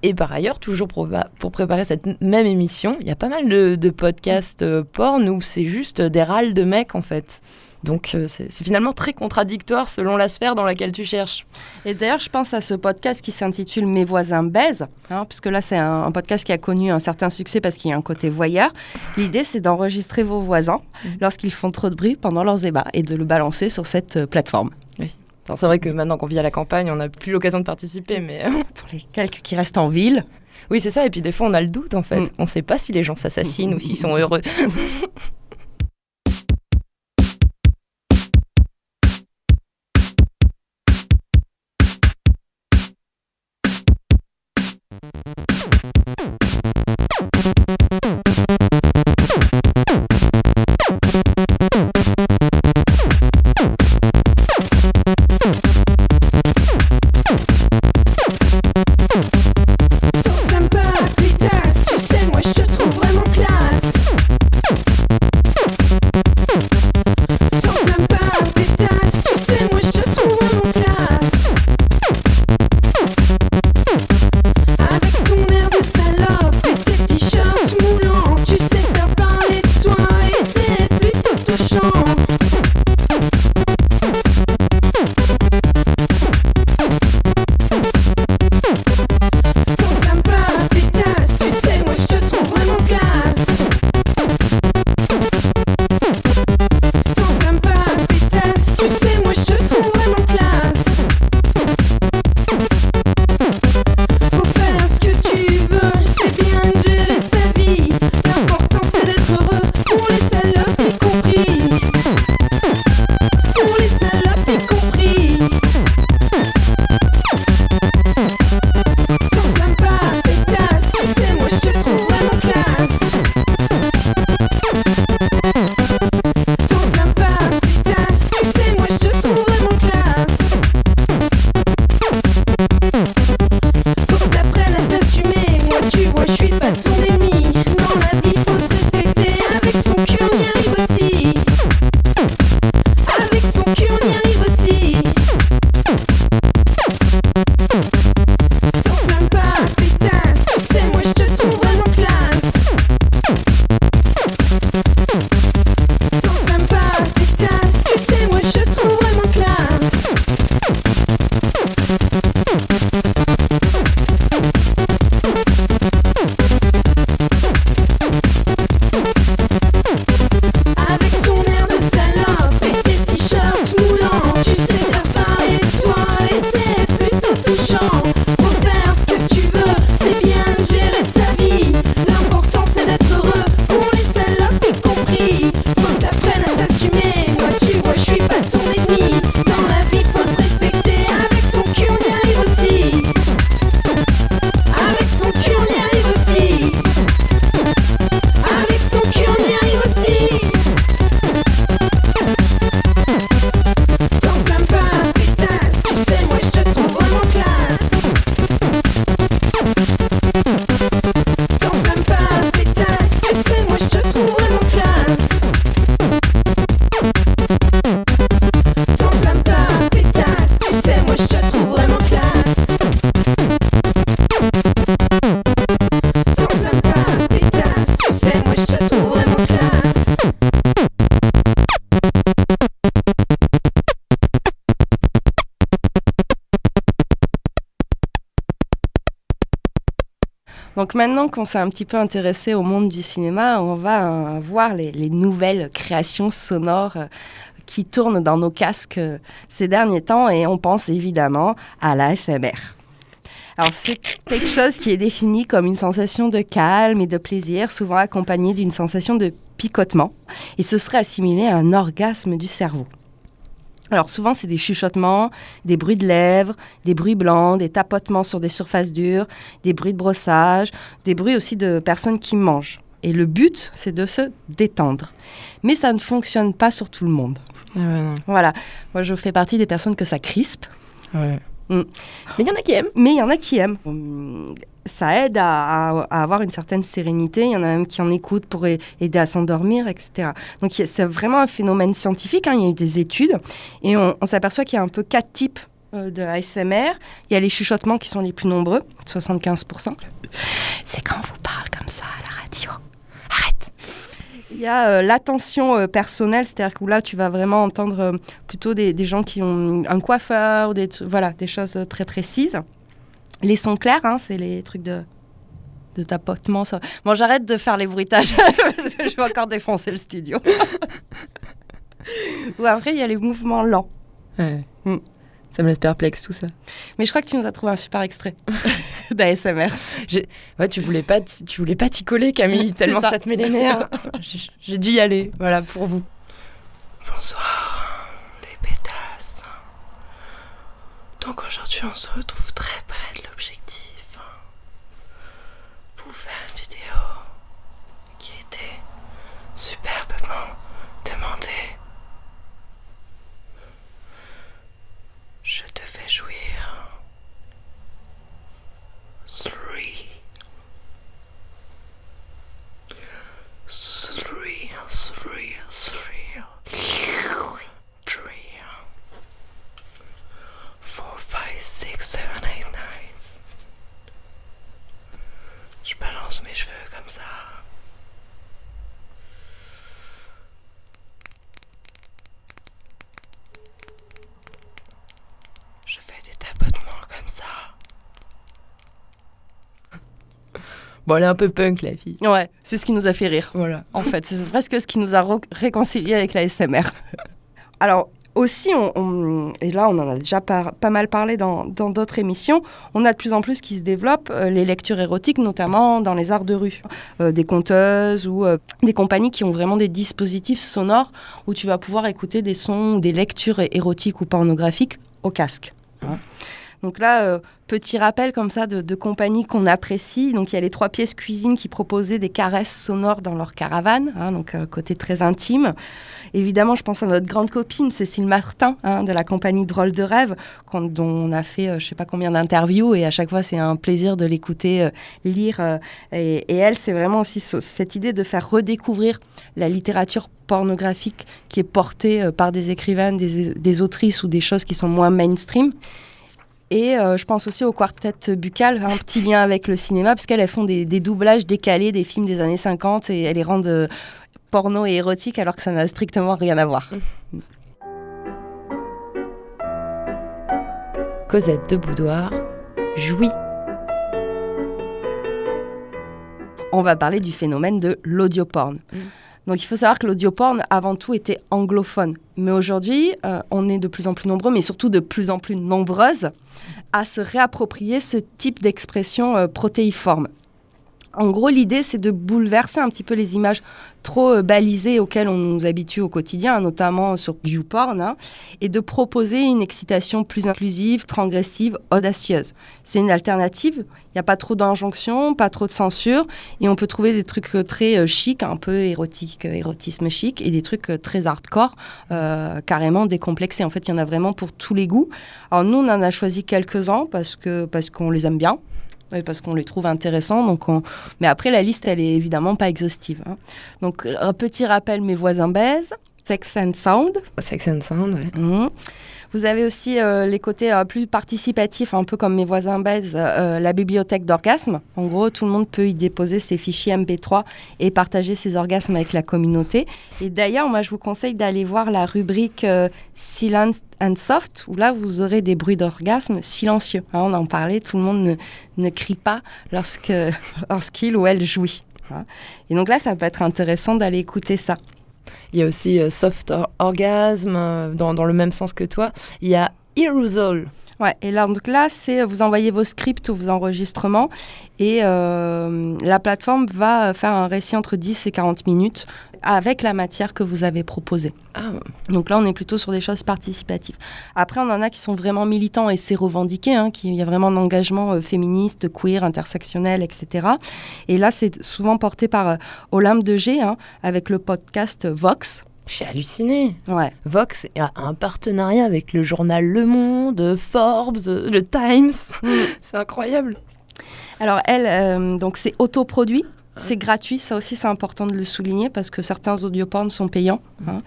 et par ailleurs, toujours pour, pour préparer cette même émission, il y a pas mal de, de podcasts euh, porn où c'est juste des râles de mecs en fait. Donc euh, c'est finalement très contradictoire selon la sphère dans laquelle tu cherches. Et d'ailleurs, je pense à ce podcast qui s'intitule Mes voisins baisent, hein, puisque là, c'est un, un podcast qui a connu un certain succès parce qu'il y a un côté voyeur. L'idée, c'est d'enregistrer vos voisins lorsqu'ils font trop de bruit pendant leurs ébats et de le balancer sur cette euh, plateforme. Enfin, c'est vrai que maintenant qu'on vit à la campagne, on n'a plus l'occasion de participer, mais euh, Pour les quelques qui restent en ville, oui, c'est ça. Et puis des fois, on a le doute en fait. Mm. On ne sait pas si les gens s'assassinent ou s'ils sont heureux. Maintenant qu'on s'est un petit peu intéressé au monde du cinéma, on va euh, voir les, les nouvelles créations sonores euh, qui tournent dans nos casques euh, ces derniers temps et on pense évidemment à la SMR. Alors c'est quelque chose qui est défini comme une sensation de calme et de plaisir, souvent accompagnée d'une sensation de picotement, et ce serait assimilé à un orgasme du cerveau. Alors souvent c'est des chuchotements, des bruits de lèvres, des bruits blancs, des tapotements sur des surfaces dures, des bruits de brossage, des bruits aussi de personnes qui mangent. Et le but, c'est de se détendre. Mais ça ne fonctionne pas sur tout le monde. Ah ouais. Voilà. Moi, je fais partie des personnes que ça crispe. Ouais. Mm. Mais il y en a qui aiment. Mais il y en a qui aiment. Ça aide à, à- à avoir une certaine sérénité. Il y en a même qui en écoutent pour aider à s'endormir, etc. Donc c'est vraiment un phénomène scientifique. hein. Il y a eu des études et on, on s'aperçoit qu'il y a un peu quatre types euh, de ASMR. Il y a les chuchotements qui sont les plus nombreux, 75%. C'est quand on vous parle comme ça à la radio. Arrête il y a euh, l'attention euh, personnelle, c'est-à-dire que là, tu vas vraiment entendre euh, plutôt des, des gens qui ont un coiffeur, des, voilà, des choses très précises. Les sons clairs, hein, c'est les trucs de, de tapotement. Ça. Bon, j'arrête de faire les bruitages parce que je vais encore défoncer le studio. Ou après, il y a les mouvements lents. Ouais. Mm. Ça me laisse perplexe tout ça. Mais je crois que tu nous as trouvé un super extrait d'ASMR. Ouais, tu voulais pas, t'y- tu voulais pas t'y coller, Camille, tellement ça. ça. te met les nerfs. J'ai j'ai dû y aller, voilà, pour vous. Bonsoir, les pétasses. Donc aujourd'hui, on se retrouve très près de l'objectif pour faire une vidéo qui était superbement demandée. Je te fais jouir. Three. Three, three, three. Three. Four, five, six, seven, eight, nine. Je balance mes cheveux comme ça. Je fais des tapotements comme ça. Bon, elle est un peu punk, la fille. Ouais, c'est ce qui nous a fait rire. Voilà. En fait, c'est presque ce qui nous a réconciliés avec la SMR. Alors, aussi, on, on- et là, on en a déjà par- pas mal parlé dans dans d'autres émissions, on a de plus en plus qui se développent euh, les lectures érotiques, notamment dans les arts de rue. Euh, des conteuses ou euh, des compagnies qui ont vraiment des dispositifs sonores où tu vas pouvoir écouter des sons ou des lectures érotiques ou pornographiques au casque. Donc là, euh, petit rappel comme ça de, de compagnies qu'on apprécie. Donc il y a les trois pièces cuisine qui proposaient des caresses sonores dans leur caravane, hein, donc euh, côté très intime. Évidemment, je pense à notre grande copine Cécile Martin hein, de la compagnie Drôle de rêve, dont on a fait euh, je sais pas combien d'interviews et à chaque fois c'est un plaisir de l'écouter euh, lire. et, elle, c'est vraiment aussi ce- cette idée de faire redécouvrir la littérature pornographique qui est portée par des écrivaines, des, des autrices ou des choses qui sont moins mainstream. Et euh, je pense aussi au quartet buccal, un petit lien avec le cinéma, parce qu'elles elles font des, des doublages décalés des films des années 50 et elles les rendent euh, porno et érotiques alors que ça n'a strictement rien à voir. Cosette de Boudoir jouit. On va parler du phénomène de l'audioporn. Donc il faut savoir que l'audioporn, avant tout, était anglophone. Mais aujourd'hui, euh, on est de plus en plus nombreux, mais surtout de plus en plus nombreuses, à se réapproprier ce type d'expression euh, protéiforme. En gros, l'idée, c'est de bouleverser un petit peu les images trop euh, balisées auxquelles on nous habitue au quotidien, notamment sur YouPorn, hein, et de proposer une excitation plus inclusive, transgressive, audacieuse. C'est une alternative. Il n'y a pas trop d'injonctions, pas trop de censure, et on peut trouver des trucs euh, très euh, chic, un peu érotique, euh, érotisme chic, et des trucs très hardcore, carrément décomplexés. En fait, il y en a vraiment pour tous les goûts. Alors nous, on en a choisi quelques-uns parce parce qu'on les aime bien. Et parce qu'on les trouve intéressants. Donc on... Mais après, la liste, elle est évidemment pas exhaustive. hein. Donc, un petit rappel, mes voisins baisent, Sex and Sound. Sex and Sound, ouais. Mhm. Vous avez aussi euh, les côtés euh, plus participatifs, un peu comme mes voisins baisent, euh, la bibliothèque d'orgasmes. En gros, tout le monde peut y déposer ses fichiers MP3 et partager ses orgasmes avec la communauté. Et d'ailleurs, moi, je vous conseille d'aller voir la rubrique euh, Silence and Soft, où là, vous aurez des bruits d'orgasme silencieux. Hein, on en parlait, tout le monde ne, ne crie pas lorsqu'il ou elle jouit. hein. Et donc là, ça peut être intéressant d'aller écouter ça. Il y a aussi euh, Soft Or- Orgasm, euh, dans, dans le même sens que toi. Il y a Aerosol. Ouais, et là, donc là, c'est vous envoyez vos scripts ou vos enregistrements et euh, la plateforme va faire un récit entre 10 et 40 minutes avec la matière que vous avez proposée. Ah, Donc là, on est plutôt sur des choses participatives. Après, on en a qui sont vraiment militants et c'est revendiqué, hein, qu'il y a vraiment un engagement euh, féministe, queer, intersectionnel, etc. Et là, c'est souvent porté par euh, Olympe de G, hein, avec le podcast Vox. J'ai halluciné. Ouais. Vox a un partenariat avec le journal Le Monde, Forbes, le Times. C'est incroyable. Alors elle, euh, donc c'est autoproduit. C'est gratuit, ça aussi c'est important de le souligner parce que certains audioporns sont payants. hein.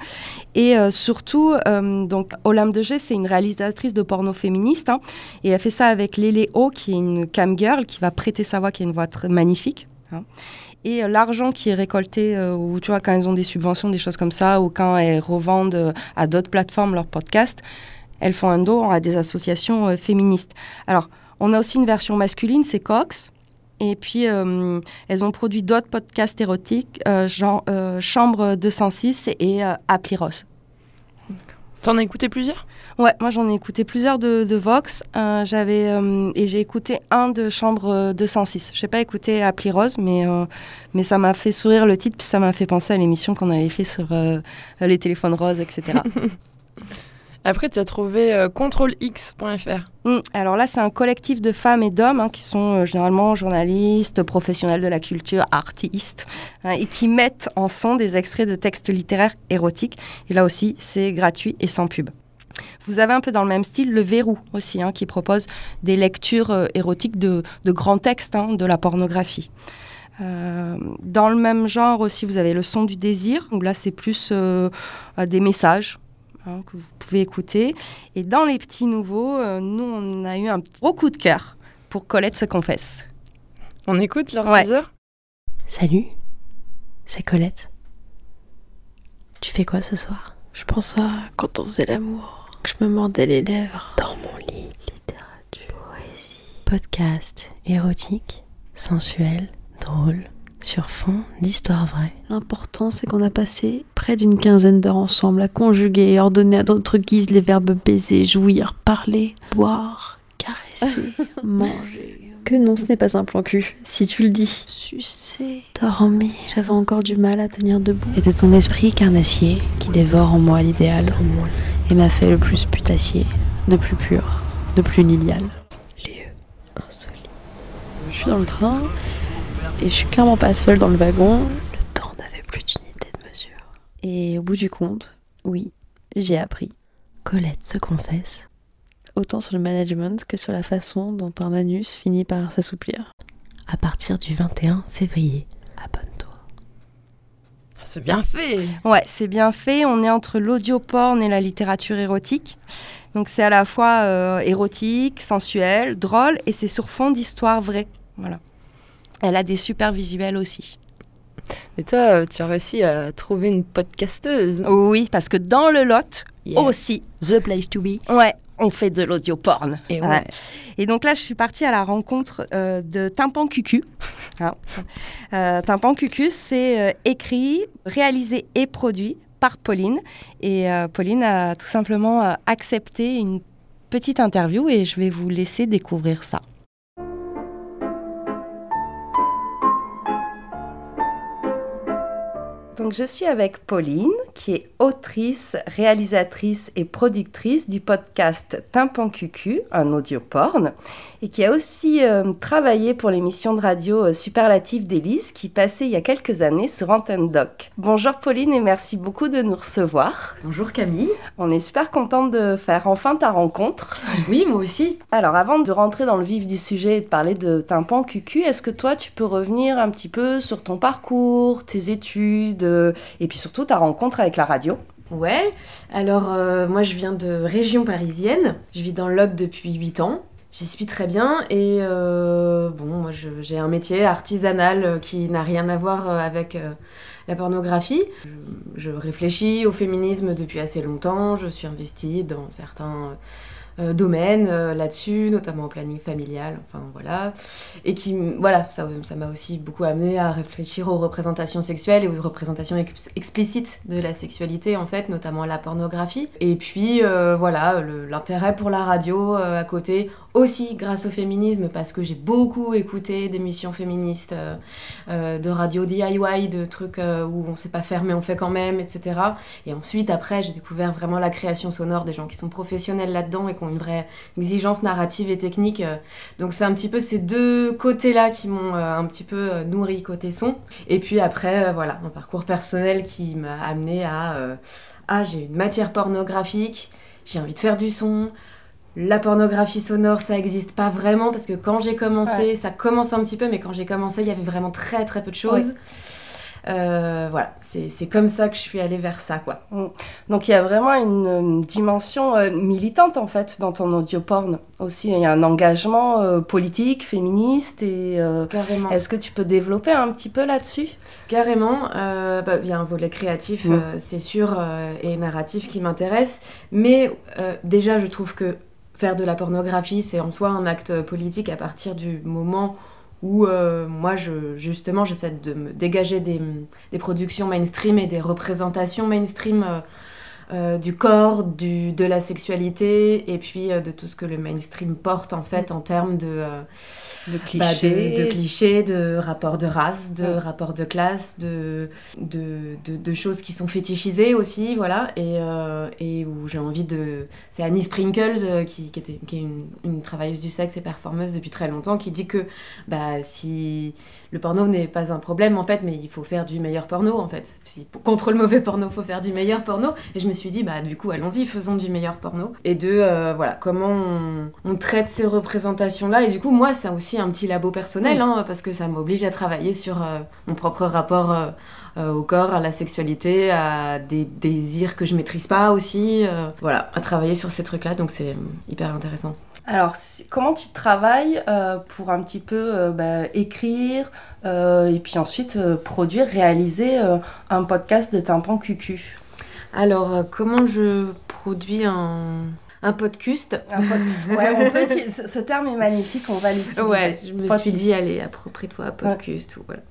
Et euh, surtout, euh, donc Olympe de G, c'est une réalisatrice de porno féministe hein, et elle fait ça avec Lélé O, qui est une cam girl qui va prêter sa voix, qui a une voix très magnifique. hein. Et euh, l'argent qui est récolté, euh, ou tu vois, quand elles ont des subventions, des choses comme ça, ou quand elles revendent euh, à d'autres plateformes leurs podcasts, elles font un don à des associations féministes. Alors, on a aussi une version masculine, c'est Cox. Et puis, elles ont produit d'autres podcasts érotiques, euh, genre euh, Chambre 206 et Appli Rose. T'en as écouté plusieurs? Ouais, moi j'en ai écouté plusieurs de, de Vox. Euh, j'avais euh, et j'ai écouté un de Chambre euh, 206. Je n'ai pas écouté Appli Rose, mais euh, mais ça m'a fait sourire le titre, puis ça m'a fait penser à l'émission qu'on avait fait sur euh, les téléphones roses, etc. Après, tu as trouvé euh, contrôlex.fr. Mm, Alors là, c'est un collectif de femmes et d'hommes hein, qui sont euh, généralement journalistes, professionnels de la culture, artistes, hein, et qui mettent en son des extraits de textes littéraires érotiques. Et là aussi, c'est gratuit et sans pub. Vous avez un peu dans le même style le Verrou aussi, hein, qui propose des lectures euh, érotiques de, de grands textes hein, de la pornographie. Euh, dans le même genre aussi, vous avez le son du désir, où là c'est plus euh, des messages hein, que vous pouvez écouter. Et dans les petits nouveaux, euh, nous on a eu un gros coup de cœur pour Colette se confesse. On écoute leur Ouais. teaser? Salut, c'est Colette. Tu fais quoi ce soir? Je pense à quand on faisait l'amour, je me mordais les lèvres. Dans mon lit, littérature, poésie. Podcast érotique, sensuel, drôle, sur fond d'histoire vraie. L'important, c'est qu'on a passé près d'une quinzaine d'heures ensemble à conjuguer et ordonner à d'autres guises les verbes baiser, jouir, parler, boire, caresser, manger. Que non, ce n'est pas un plan cul, si tu le dis. Sucer, dormir. J'avais encore du mal à tenir debout. Et de ton esprit carnassier qui dévore en moi l'idéal et m'a fait le plus putassier, de plus pur, de plus lilial. Lieu insolite. Je suis dans le train et je suis clairement pas seule dans le wagon. Le temps n'avait plus d'unité de mesure. Et au bout du compte, oui, j'ai appris. Colette se confesse. Autant sur le management que sur la façon dont un anus finit par s'assouplir. À partir du 21 février, abonne-toi. C'est bien fait. Ouais, c'est bien fait. On est entre l'audio porn et la littérature érotique. Donc c'est à la fois euh, érotique, sensuel, drôle, et c'est sur fond d'histoire vraie. Voilà. Elle a des super visuels aussi. Et toi, euh, tu as réussi à trouver une podcasteuse. Oui, parce que dans le lot Yeah. aussi, The place to be. ouais, on fait de l'audio porn. Et ouais. Et donc là, je suis partie à la rencontre euh, de Tympan Cucu. Hein. Euh, Tympan Cucu, c'est euh, écrit, réalisé et produit par Pauline. Et euh, Pauline a tout simplement accepté une petite interview et je vais vous laisser découvrir ça. Donc je suis avec Pauline, qui est autrice, réalisatrice et productrice du podcast Tympan Cucu, un audio porn, et qui a aussi euh, travaillé pour l'émission de radio euh, Superlative d'Élise, qui passait il y a quelques années sur Antenne Doc. Bonjour Pauline et merci beaucoup de nous recevoir. Bonjour Camille. On est super contente de faire enfin ta rencontre. Oui, moi aussi. Alors avant de rentrer dans le vif du sujet et de parler de Tympan Cucu, est-ce que toi tu peux revenir un petit peu sur ton parcours, tes études et puis surtout ta rencontre avec la radio. Ouais, alors euh, moi je viens de région parisienne, je vis dans Lot depuis 8 ans. J'y suis très bien. Et euh, bon, moi j'ai un métier artisanal euh, qui n'a rien à voir avec la pornographie. Je réfléchis au féminisme depuis assez longtemps, je suis investie dans certains euh, domaines euh, là-dessus, notamment au planning familial, enfin voilà. Et qui, voilà, ça ça m'a aussi beaucoup amené à réfléchir aux représentations sexuelles et aux représentations ex- explicites de la sexualité, en fait, notamment la pornographie. Et puis, euh, voilà, l'intérêt pour la radio euh, à côté, aussi grâce au féminisme, parce que j'ai beaucoup écouté d'émissions féministes, de radio DIY, de trucs où on sait pas faire mais on fait quand même, etc. Et ensuite, après, j'ai découvert vraiment la création sonore des gens qui sont professionnels là-dedans et qui ont une vraie exigence narrative et technique. euh. Donc c'est un petit peu ces deux côtés-là qui m'ont euh, un petit peu euh, nourri côté son. Et puis après, voilà, un parcours personnel qui m'a amené à... ah, j'ai une matière pornographique, j'ai envie de faire du son. La pornographie sonore, ça existe pas vraiment parce que quand j'ai commencé, Ouais. ça commence un petit peu, mais quand j'ai commencé, il y avait vraiment très très peu de choses. Euh, voilà, c'est comme ça que je suis allée vers ça, quoi. Mm. Donc il y a vraiment une, dimension euh, militante en fait dans ton audio porn aussi. Il y a un engagement euh, politique, féministe et Carrément. est-ce que tu peux développer un petit peu là-dessus? Carrément, bah, il y a un volet créatif, Mm. c'est sûr, et narratif qui m'intéresse. Mais déjà, je trouve que faire de la pornographie, c'est en soi un acte politique à partir du moment où euh, moi, je, justement, j'essaie de me dégager des, des productions mainstream et des représentations mainstream euh, du corps, du, de la sexualité, et puis euh, de tout ce que le mainstream porte en fait en termes de... euh, De bah, clichés. de, de clichés, de rapports de race, de rapports de classe, de, de, de, de choses qui sont fétichisées aussi, voilà, et, euh, et où j'ai envie de... C'est Annie Sprinkles, euh, qui, qui, était, qui est une, une travailleuse du sexe et performeuse depuis très longtemps, qui dit que bah, si le porno n'est pas un problème, en fait, mais il faut faire du meilleur porno, en fait. Si, pour- contre le mauvais porno, il faut faire du meilleur porno. Et je me suis dit, bah du coup, allons-y, faisons du meilleur porno. Et de, euh, voilà, comment on, on traite ces représentations-là. Et du coup, moi, c'est aussi un petit labo personnel, hein, parce que ça m'oblige à travailler sur euh, mon propre rapport euh, au corps, à la sexualité, à des désirs que je maîtrise pas aussi. euh, voilà, à travailler sur ces trucs-là, donc c'est hyper intéressant. Alors, comment tu travailles euh, pour un petit peu euh, bah, écrire euh, et puis ensuite produire, réaliser un podcast de Tympan Cucu? Alors, comment je produis un, un podcast Un pod- Ouais, on peut utiliser- ce, ce terme est magnifique, on va l'utiliser. Ouais, je me Podcast. suis dit, allez, approprie-toi, podcast, tout, voilà.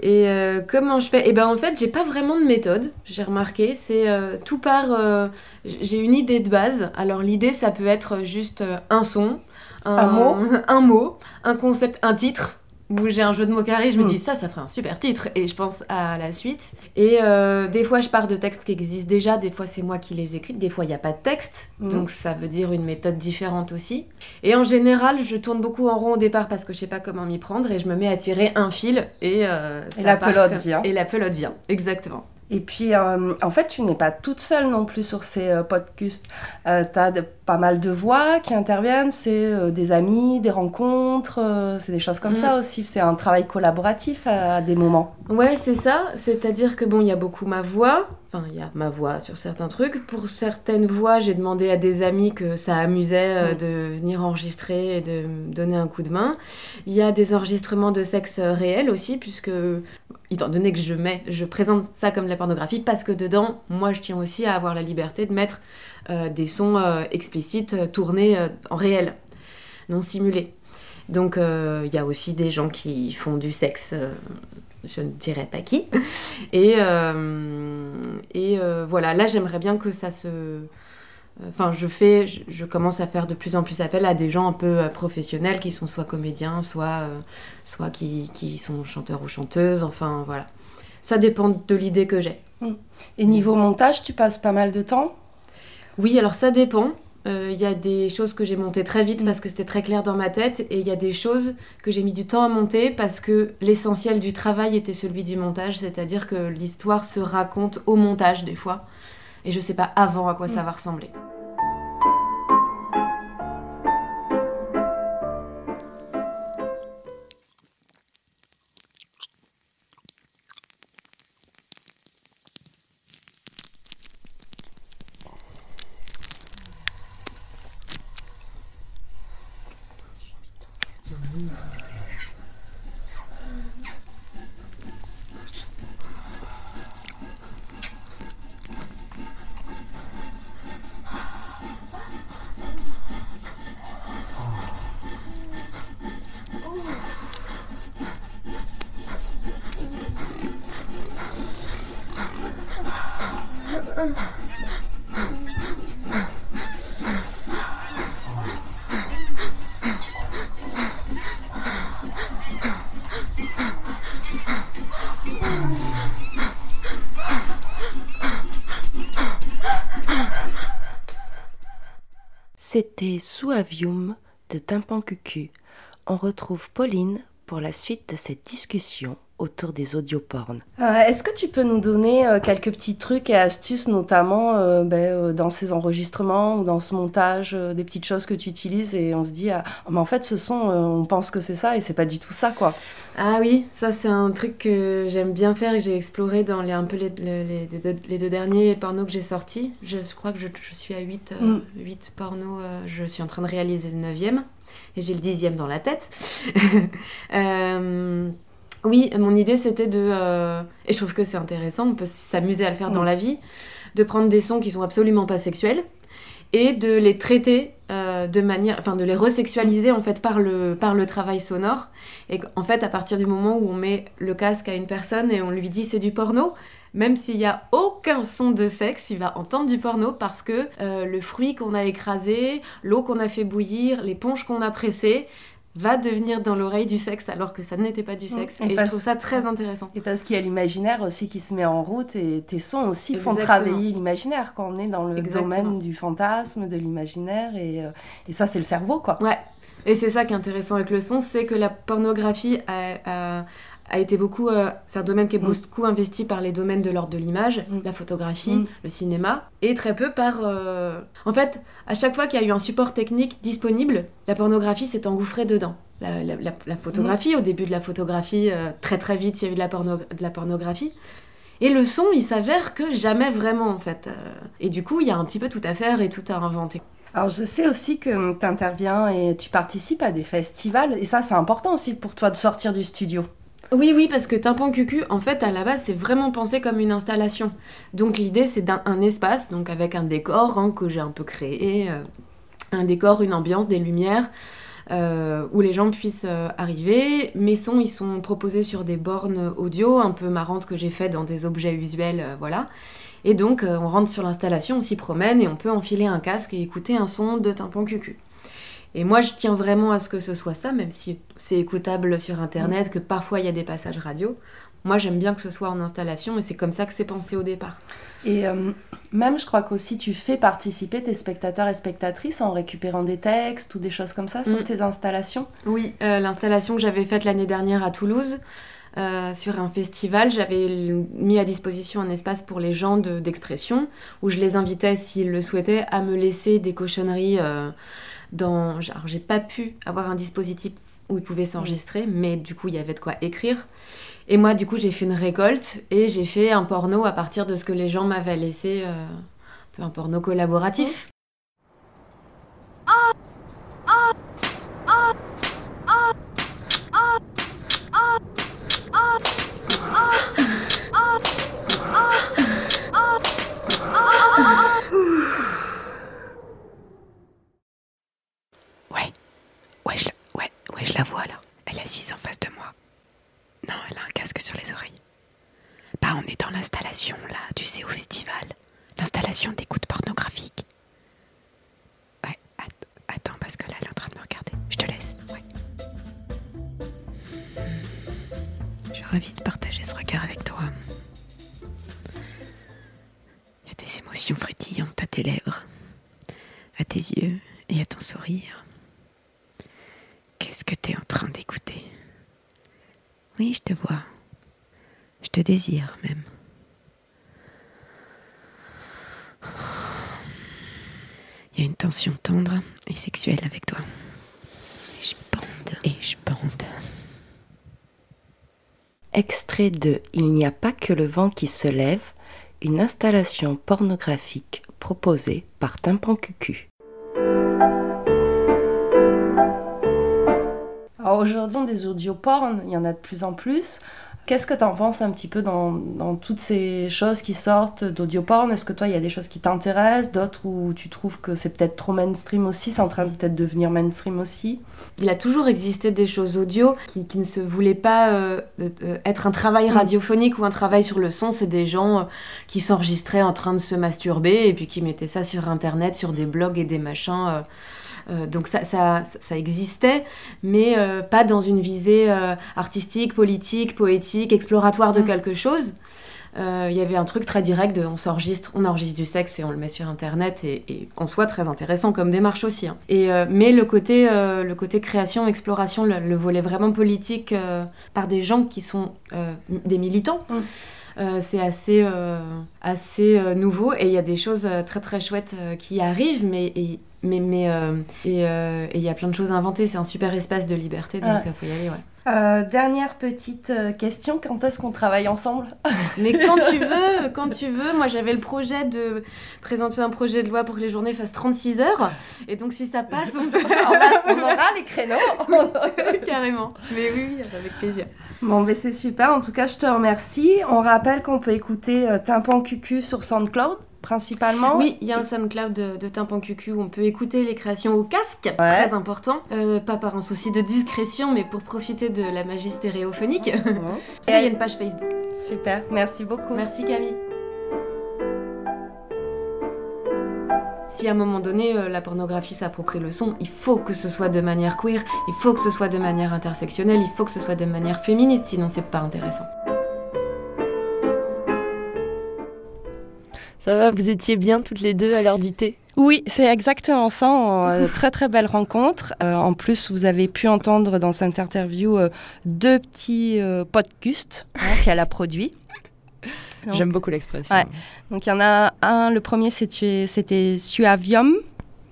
Et euh, comment je fais? Eh ben, en fait, j'ai pas vraiment de méthode, j'ai remarqué. C'est euh, tout part. euh, j'ai une idée de base. Alors, l'idée, ça peut être juste un son, Un mot. un mot, un concept, un titre. Où j'ai un jeu de mots carré, je me Mm. dis ça, ça ferait un super titre, et je pense à la suite. Et euh, des fois, je pars de textes qui existent déjà, des fois, c'est moi qui les écris, des fois, il n'y a pas de texte, Mm. donc ça veut dire une méthode différente aussi. Et en général, je tourne beaucoup en rond au départ parce que je sais pas comment m'y prendre et je me mets à tirer un fil et, euh, Et la pelote vient. Et la pelote vient, exactement. Et puis, euh, en fait, tu n'es pas toute seule non plus sur ces euh, podcasts. Euh, tu as pas mal de voix qui interviennent, c'est euh, des amis, des rencontres, c'est des choses comme Mm. ça aussi. C'est un travail collaboratif à, à des moments. Ouais, c'est ça. C'est-à-dire que bon, il y a beaucoup ma voix. Enfin, il y a ma voix sur certains trucs. Pour certaines voix, j'ai demandé à des amis que ça amusait euh, de venir enregistrer et de me donner un coup de main. Il y a des enregistrements de sexe réel aussi, puisque étant donné que je mets, je présente ça comme de la pornographie, parce que dedans, moi, je tiens aussi à avoir la liberté de mettre euh, des sons euh, explicites euh, tournés euh, en réel, non simulés. Donc, euh, il y a aussi des gens qui font du sexe. Je ne dirais pas qui. Et, euh, et euh, voilà, là j'aimerais bien que ça se... Enfin, je fais, je, je commence à faire de plus en plus appel à des gens un peu euh, professionnels qui sont soit comédiens, soit, soit qui, qui sont chanteurs ou chanteuses, enfin voilà. Ça dépend de l'idée que j'ai. Et niveau montage, tu passes pas mal de temps? Oui, alors ça dépend. Euh, Il y a des choses que j'ai montées très vite parce que c'était très clair dans ma tête, et il y a des choses que j'ai mis du temps à monter parce que l'essentiel du travail était celui du montage, c'est-à-dire que l'histoire se raconte au montage des fois, et je sais pas avant à quoi ça va ressembler. C'était Suavium de Tympan Cucu. On retrouve Pauline pour la suite de cette discussion autour des audiopornes. Euh, Est-ce que tu peux nous donner euh, quelques petits trucs et astuces, notamment euh, ben, euh, dans ces enregistrements ou dans ce montage, euh, des petites choses que tu utilises et on se dit, ah, mais en fait, ce son, euh, on pense que c'est ça et c'est pas du tout ça, quoi. Ah oui, ça c'est un truc que j'aime bien faire et j'ai exploré dans les, un peu les, les- les deux, les deux derniers pornos que j'ai sortis. Je crois que je, je suis à 8, Mm. pornos, euh, je suis en train de réaliser le 9e et j'ai le 10e dans la tête. Oui, mon idée c'était de, euh, et je trouve que c'est intéressant, on peut s'amuser à le faire dans Mm. la vie, de prendre des sons qui sont absolument pas sexuels et de les traiter euh, de manière, enfin de les resexualiser en fait par le, par le travail sonore. Et en fait, à partir du moment où on met le casque à une personne et on lui dit c'est du porno, même s'il n'y a aucun son de sexe, il va entendre du porno parce que euh, le fruit qu'on a écrasé, l'eau qu'on a fait bouillir, l'éponge qu'on a pressée, va devenir dans l'oreille du sexe alors que ça n'était pas du Mm. sexe. Et Et, je trouve ça très intéressant. Et parce qu'il y a l'imaginaire aussi qui se met en route et tes sons aussi font travailler l'imaginaire quand on est dans le Exactement. domaine du fantasme, de l'imaginaire et, euh, et ça c'est le cerveau quoi. Ouais. Et c'est ça qui est intéressant avec le son, c'est que la pornographie a, a- a été beaucoup. euh, c'est un domaine qui est Mm. beaucoup investi par les domaines de l'ordre de l'image, Mm. la photographie, Mm. le cinéma, et très peu par. euh, En fait, à chaque fois qu'il y a eu un support technique disponible, la pornographie s'est engouffrée dedans. La, la- la- la photographie, au début de la photographie, euh, très très vite, il y a eu de la, porno- de la pornographie. Et le son, il s'avère que jamais vraiment en fait. Et du coup, il y a un petit peu tout à faire et tout à inventer. Alors je sais aussi que tu interviens et tu participes à des festivals et ça c'est important aussi pour toi de sortir du studio. Oui, oui, parce que Tympan Cucu, en fait, à la base, c'est vraiment pensé comme une installation. Donc l'idée, c'est d'un un espace, donc avec un décor que j'ai un peu créé, euh, un décor, une ambiance, des lumières, euh, où les gens puissent euh, arriver. Mes sons, ils sont proposés sur des bornes audio un peu marrantes que j'ai fait dans des objets usuels, voilà. Et donc, on rentre sur l'installation, on s'y promène et on peut enfiler un casque et écouter un son de Tympan Cucu. Et moi, je tiens vraiment à ce que ce soit ça, même si c'est écoutable sur Internet, que parfois il y a des passages radio. Moi, j'aime bien que ce soit en installation et c'est comme ça que c'est pensé au départ. Et euh, même je crois qu'aussi tu fais participer tes spectateurs et spectatrices en récupérant des textes ou des choses comme ça sur Mm. tes installations. Oui, euh, l'installation que j'avais faite l'année dernière à Toulouse, euh, sur un festival, j'avais mis à disposition un espace pour les gens de- d'expression, où je les invitais, s'ils le souhaitaient, à me laisser des cochonneries dans... Alors, j'ai pas pu avoir un dispositif où ils pouvaient s'enregistrer, mais du coup, il y avait de quoi écrire. Et moi, du coup, j'ai fait une récolte et j'ai fait un porno à partir de ce que les gens m'avaient laissé, euh, un peu un porno collaboratif. ouais je, la... vois là. Elle est assise en face de moi. Non, elle a un casque sur les oreilles. Bah, on est dans l'installation là, tu sais, au festival. L'installation d'écoute pornographique. Ouais, att- attends, parce que là, elle est en train de me regarder. Je te laisse, ouais. Je suis ravie de partager ce regard avec toi. Il y a des émotions frétillantes à tes lèvres, à tes yeux et à ton sourire. Qu'est-ce que t'es en train d'écouter? Oui, je te vois. Je te désire même. Il y a une tension tendre et sexuelle avec toi. Et je bande. Et je bande. Extrait de Il n'y a pas que le vent qui se lève, une installation pornographique proposée par Tympan Cucu. Aujourd'hui, des audio porn, il y en a de plus en plus. Qu'est-ce que tu en penses un petit peu dans, dans toutes ces choses qui sortent d'audio porn? Est-ce que toi, il y a des choses qui t'intéressent, d'autres où tu trouves que c'est peut-être trop mainstream aussi, c'est en train de peut-être devenir mainstream aussi? Il a toujours existé des choses audio qui, qui ne se voulaient pas euh, euh, être un travail radiophonique ou un travail sur le son. C'est des gens euh, qui s'enregistraient en train de se masturber et puis qui mettaient ça sur Internet, sur des blogs et des machins. Euh, donc ça, ça, ça existait, mais euh, pas dans une visée euh, artistique, politique, poétique, exploratoire de quelque chose. Il y avait un truc très direct de on s'enregistre, on enregistre du sexe et on le met sur internet et, et en soi très intéressant comme démarche aussi. hein. Et, mais le côté, le côté création, exploration, le, le volet vraiment politique par des gens qui sont des militants. Euh, c'est assez, euh, assez euh, nouveau et il y a des choses très très chouettes qui arrivent, mais mais mais euh, et euh, et il y a plein de choses à inventer. C'est un super espace de liberté, donc il Ouais. faut y aller. Ouais. Euh, dernière petite euh, question, quand est-ce qu'on travaille ensemble? Mais quand tu veux, quand tu veux, moi j'avais le projet de présenter un projet de loi pour que les journées fassent 36 heures. Et donc si ça passe, on, peut... on aura les créneaux. Carrément. Mais oui, oui, avec plaisir. Bon, ben c'est super. En tout cas, je te remercie. On rappelle qu'on peut écouter euh, Tympan Cucu sur SoundCloud, principalement. Oui, il y a un SoundCloud de, de Tympan Cucu où on peut écouter les créations au casque, très important. Euh, pas par un souci de discrétion, mais pour profiter de la magie stéréophonique. Et là, il y a une page Facebook. Super, merci beaucoup. Merci Camille. Si à un moment donné euh, la pornographie s'approprie le son, il faut que ce soit de manière queer, il faut que ce soit de manière intersectionnelle, il faut que ce soit de manière féministe, sinon c'est pas intéressant. Ça va, vous étiez bien toutes les deux à l'heure du thé? Oui, c'est exactement ça. Euh, très très belle rencontre. Euh, en plus, vous avez pu entendre dans cette interview euh, deux petits euh, podcasts hein, qu'elle a produits. J'aime beaucoup l'expression. Ouais. Donc il y en a un, le premier c'était Suavium.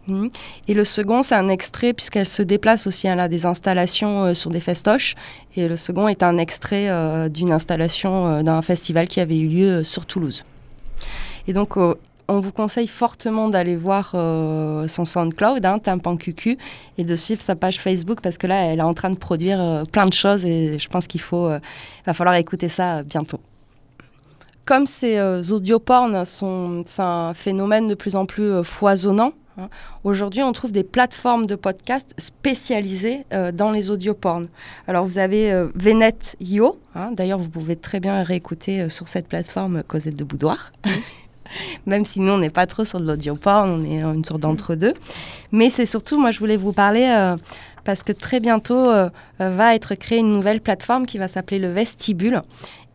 Mhm. Et le second, c'est un extrait, puisqu'elle se déplace aussi, elle a des installations euh, sur des festoches. Et le second est un extrait euh, d'une installation euh, d'un festival qui avait eu lieu sur Toulouse. Et donc, euh, on vous conseille fortement d'aller voir euh, son SoundCloud, hein, Tympan et de suivre sa page Facebook, parce que là, elle est en train de produire euh, plein de choses, et je pense qu'il faut, euh, va falloir écouter ça bientôt comme ces audioporns sont un phénomène de plus en plus foisonnant, hein, aujourd'hui on trouve des plateformes de podcasts spécialisées dans les audioporns. Alors vous avez Venet.io, hein, d'ailleurs vous pouvez très bien réécouter sur cette plateforme Cosette de Boudoir. Même si nous, on n'est pas trop sur de l'audioporn, on est une sorte d'entre-deux. Mais c'est surtout, moi, je voulais vous parler euh, parce que très bientôt euh, euh, va être créée une nouvelle plateforme qui va s'appeler le Vestibule.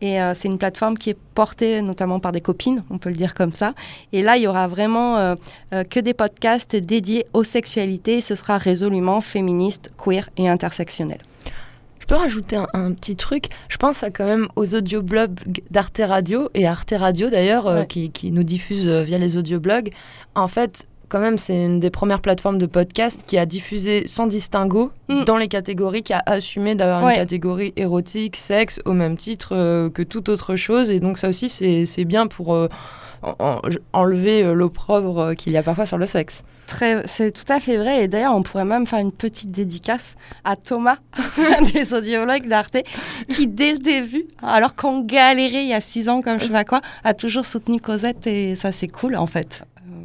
Et c'est une plateforme qui est portée notamment par des copines, on peut le dire comme ça. Et là, il y aura vraiment que des podcasts dédiés aux sexualités. Ce sera résolument féministe, queer et intersectionnel. Je peux rajouter un, un petit truc Je pense à quand même aux audioblogs d'Arte Radio et Arte Radio d'ailleurs euh, qui, qui nous diffusent euh, via les audioblogs. En fait, quand même, c'est une des premières plateformes de podcast qui a diffusé sans distinguo dans les catégories, qui a assumé d'avoir Ouais. une catégorie érotique, sexe, au même titre euh, que toute autre chose. Et donc ça aussi, c'est bien pour en- en- enlever euh, l'opprobre euh, qu'il y a parfois sur le sexe. Très, c'est tout à fait vrai. Et d'ailleurs, on pourrait même faire une petite dédicace à Thomas, des audiologues d'Arte, qui dès le début, alors qu'on galérait il y a six ans, comme je sais pas quoi, a toujours soutenu Cosette et ça, c'est cool en fait.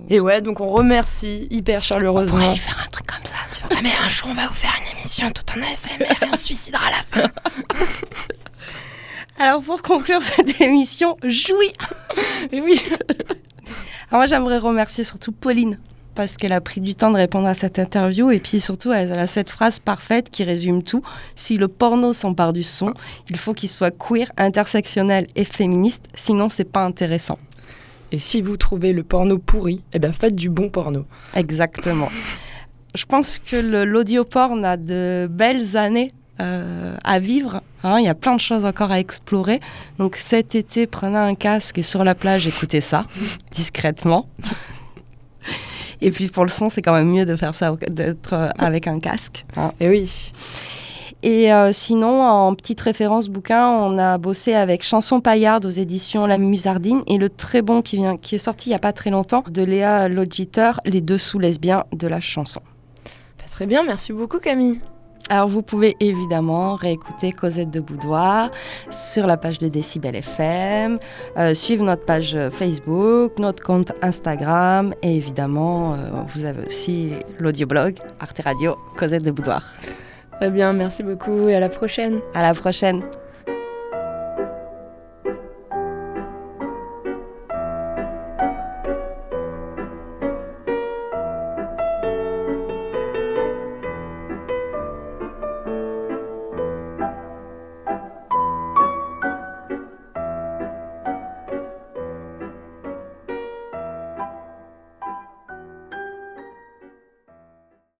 Et ouais, donc on remercie hyper chaleureusement. pourrait lui faire un truc comme ça, tu vois. Ah, mais un jour, on va vous faire une émission tout en ASMR et on se suicidera à la fin. Alors, pour conclure cette émission, jouis Et oui Alors, moi, j'aimerais remercier surtout Pauline. Parce qu'elle a pris du temps de répondre à cette interview et puis surtout elle a cette phrase parfaite qui résume tout. Si le porno s'empare du son, il faut qu'il soit queer, intersectionnel et féministe, sinon c'est pas intéressant. Et si vous trouvez le porno pourri, eh ben faites du bon porno. Exactement. Je pense que le- l'audioporn a de belles années euh, à vivre. hein. Il y a plein de choses encore à explorer. Donc cet été, prenez un casque et sur la plage, écoutez ça, discrètement. Et puis pour le son, c'est quand même mieux de faire ça d'être euh, avec un casque. hein. Et oui. Et euh, sinon, en petite référence bouquin, on a bossé avec Chanson Paillarde aux éditions La Musardine et le très bon qui, vient, qui est sorti il n'y a pas très longtemps de Léa Logiter, Les dessous lesbiens de la chanson. Bah, très bien, merci beaucoup Camille. Alors vous pouvez évidemment réécouter Cosette de Boudoir sur la page de Décibel FM, euh, suivre notre page Facebook, notre compte Instagram et évidemment euh, vous avez aussi l'audioblog Arte Radio Cosette de Boudoir. Très bien, merci beaucoup et à la prochaine. À la prochaine.